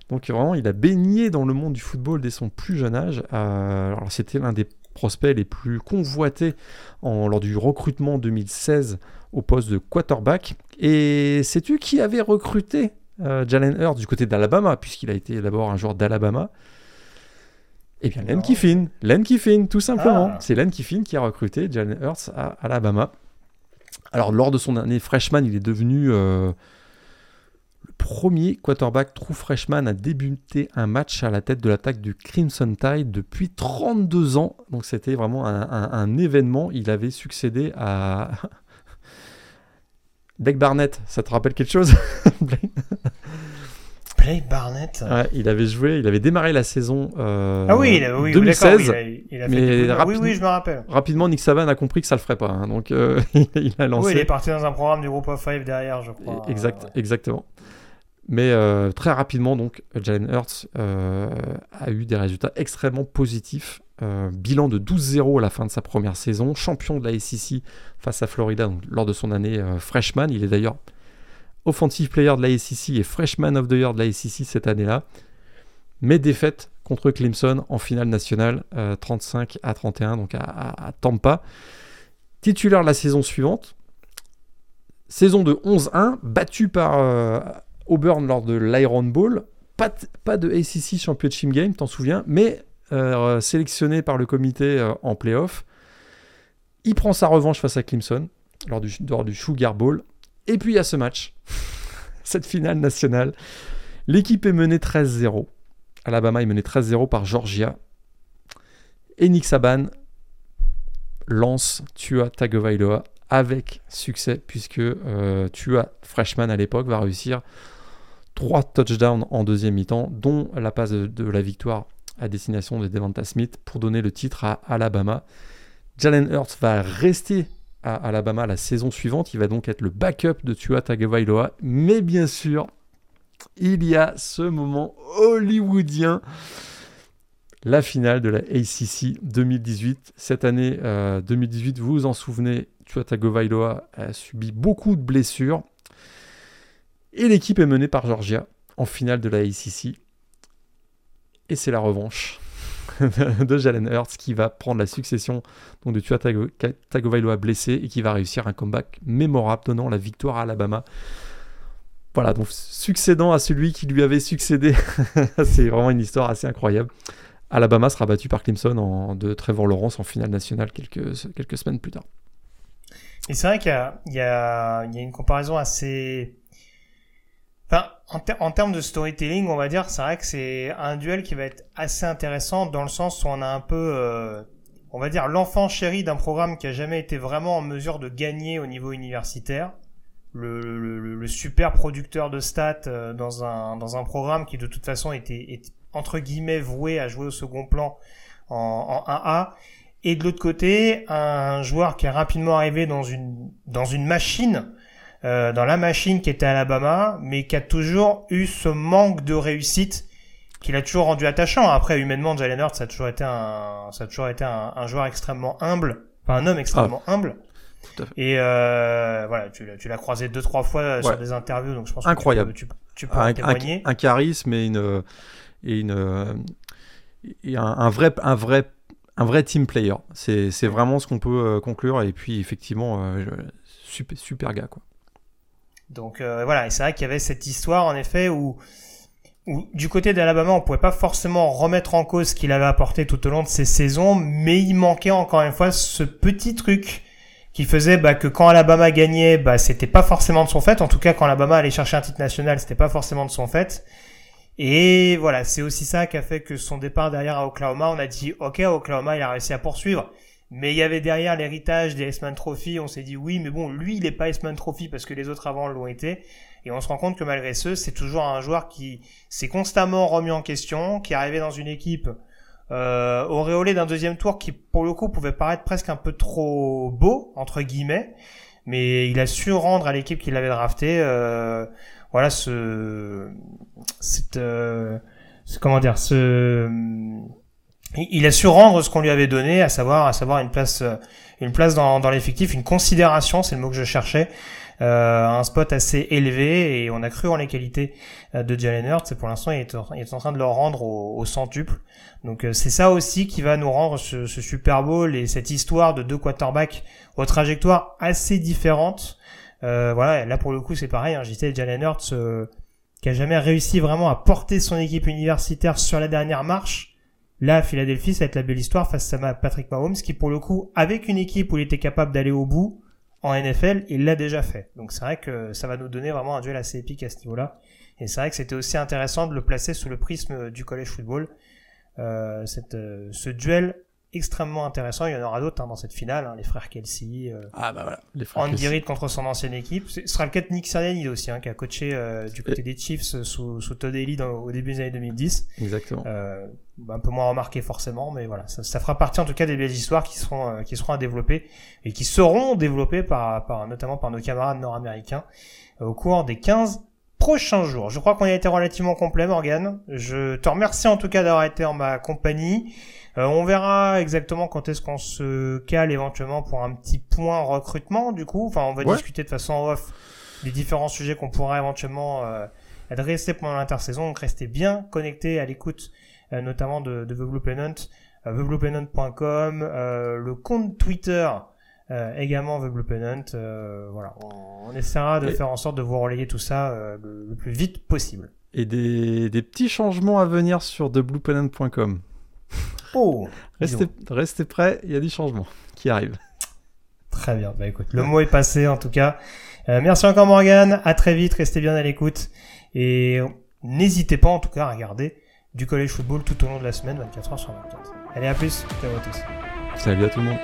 Donc vraiment, il a baigné dans le monde du football dès son plus jeune âge. Euh, alors c'était l'un des prospects les plus convoités en, lors du recrutement 2016 au poste de quarterback. Et sais-tu qui avait recruté euh, Jalen Hurts du côté d'Alabama, puisqu'il a été d'abord un joueur d'Alabama eh bien, Len Kiffin. Len Kiffin, tout simplement. Ah. C'est Len Kiffin qui a recruté Jalen Hurts à Alabama. Alors, lors de son année freshman, il est devenu euh, le premier quarterback true freshman à débuter un match à la tête de l'attaque du Crimson Tide depuis 32 ans. Donc, c'était vraiment un, événement. Il avait succédé à. Deck Barnett, ça te rappelle quelque chose Blake Barnett. Ouais, il avait joué, il avait démarré la saison euh, ah oui, oui 2016. il a, mais oui, je me rappelle. Rapidement, Nick Saban a compris que ça le ferait pas, hein, donc euh, il a lancé. Oui, il est parti dans un programme du groupe of five derrière, je crois. Exact, exactement. Mais euh, très rapidement, donc, Jalen Hurts a eu des résultats extrêmement positifs. bilan de 12-0 à la fin de sa première saison, champion de la SEC face à Florida donc, lors de son année freshman. Il est d'ailleurs Offensive Player de la SEC et Freshman of the Year de la SEC cette année-là. Mais défaite contre Clemson en finale nationale, 35 euh, à 31, donc à, Tampa. Titulaire la saison suivante. Saison de 11-1, battu par euh, Auburn lors de l'Iron Bowl. Pas, pas, de ACC Championship Game, t'en souviens, mais euh, sélectionné par le comité en playoff. Il prend sa revanche face à Clemson lors du, lors du Sugar Bowl. Et puis il y a ce match, cette finale nationale. L'équipe est menée 13-0. Alabama est menée 13-0 par Georgia. Et Nick Saban lance Tua Tagovailoa avec succès, puisque euh, Tua, freshman à l'époque, va réussir 3 touchdowns en deuxième mi-temps, dont la passe de, la victoire à destination de Devonta Smith pour donner le titre à Alabama. Jalen Hurts va rester à Alabama la saison suivante. Il va donc être le backup de Tua Tagovailoa. Mais bien sûr, il y a ce moment hollywoodien la finale de la ACC 2018. Cette année 2018, vous vous en souvenez, Tua Tagovailoa a subi beaucoup de blessures. Et l'équipe est menée par Georgia en finale de la ACC. Et c'est la revanche de Jalen Hurts qui va prendre la succession donc de Tua Tagovailoa blessé et qui va réussir un comeback mémorable donnant la victoire à Alabama. Voilà, donc succédant à celui qui lui avait succédé. c'est vraiment une histoire assez incroyable. Alabama sera battu par Clemson en, de Trevor Lawrence en finale nationale quelques, quelques semaines plus tard. Et c'est vrai qu'il y, y, y a, une comparaison assez En, termes de storytelling, on va dire, c'est vrai que c'est un duel qui va être assez intéressant dans le sens où on a un peu, euh, on va dire, l'enfant chéri d'un programme qui a jamais été vraiment en mesure de gagner au niveau universitaire. Le, super producteur de stats euh, dans un dans un programme qui de toute façon était entre guillemets voué à jouer au second plan en, en 1A et de l'autre côté un joueur qui est rapidement arrivé dans une dans une machine euh, dans la machine qui était à Alabama, mais qui a toujours eu ce manque de réussite qu'il a toujours rendu attachant. Après, humainement, Jalen Hurts, ça a toujours été un, ça a toujours été un, un joueur extrêmement humble, enfin un homme extrêmement ah. humble. Et euh, voilà, tu, tu l'as croisé deux trois fois sur des interviews, donc je pense incroyable. Que tu, tu, peux un, témoigner. Un, charisme et une et une et un, un, vrai un vrai un vrai team player. C'est vraiment ce qu'on peut euh, conclure. Et puis effectivement, euh, super super gars quoi. Donc euh, voilà, et c'est vrai qu'il y avait cette histoire en effet où, du côté d'Alabama, on pouvait pas forcément remettre en cause ce qu'il avait apporté tout au long de ces saisons, mais il manquait encore une fois ce petit truc qui faisait bah, que quand Alabama gagnait, bah, c'était pas forcément de son fait. En tout cas, quand Alabama allait chercher un titre national, c'était pas forcément de son fait. Et voilà, c'est aussi ça qui a fait que son départ derrière à Oklahoma, on a dit, ok, Oklahoma, il a réussi à poursuivre. Mais il y avait derrière l'héritage des S-Man Trophy, on s'est dit oui, mais bon, lui, il est pas S-Man Trophy parce que les autres avant l'ont été. Et on se rend compte que malgré ce, c'est toujours un joueur qui s'est constamment remis en question, qui est arrivé dans une équipe euh, auréolée d'un deuxième tour qui, pour le coup, pouvait paraître presque un peu trop beau, entre guillemets. Mais il a su rendre à l'équipe qui l'avait drafté, euh, voilà, ce, cette, euh, comment dire, ce, il a su rendre ce qu'on lui avait donné, à savoir, à savoir une place, euh, dans, l'effectif, une considération, c'est le mot que je cherchais, euh, un spot assez élevé et on a cru en les qualités euh, de Jalen Hurts et pour l'instant il, est en train de leur rendre au, centuple. Donc c'est ça aussi qui va nous rendre ce, ce, Super Bowl et cette histoire de deux quarterbacks aux trajectoires assez différentes. Euh, voilà, là pour le coup c'est pareil, hein, j'étais Jalen Hurts qui a jamais réussi vraiment à porter son équipe universitaire sur la dernière marche Là, Philadelphie, ça va être la belle histoire face à Patrick Mahomes, qui pour le coup, avec une équipe où il était capable d'aller au bout en NFL, il l'a déjà fait. Donc c'est vrai que ça va nous donner vraiment un duel assez épique à ce niveau-là. Et c'est vrai que c'était aussi intéressant de le placer sous le prisme du college football. Euh, cette, euh, ce duel extrêmement intéressant. Il y en aura d'autres hein, dans cette finale, hein, les frères Kelsey, euh, ah bah voilà, les frères Andy Reid contre son ancienne équipe. Ce sera le cas de Nick Sirianni aussi, hein, qui a coaché euh, du côté des Chiefs sous, sous Todd Haley au début des années 2010. Exactement. Euh, un peu moins remarqué forcément, mais voilà, ça, ça, fera partie en tout cas des belles histoires qui seront euh, qui seront à développer et qui seront développées par, par notamment par nos camarades nord-américains euh, au cours des 15 prochains jours. Je crois qu'on a été relativement complet, Morgan. Je te remercie en tout cas d'avoir été en ma compagnie. Euh, on verra exactement quand est-ce qu'on se cale éventuellement pour un petit point recrutement du coup. Enfin, on va discuter de façon off des différents sujets qu'on pourra éventuellement euh, adresser pendant l'intersaison. Donc restez bien connectés à l'écoute euh, notamment de, de The Blue Pennant, le compte Twitter également The Blue Pennant. voilà, on, essaiera de faire en sorte de vous relayer tout ça le, plus vite possible. Et des, des petits changements à venir sur thebluepennant.com. Oh Restez, restez prêts, il y a du changement qui arrive. Très bien, bah écoute, le mot est passé en tout cas. Euh, merci encore Morgan, à très vite, restez bien à l'écoute. Et n'hésitez pas en tout cas à regarder du college football tout au long de la semaine, 24h sur 24. Allez, à plus, ciao à tous. Salut à tout le monde.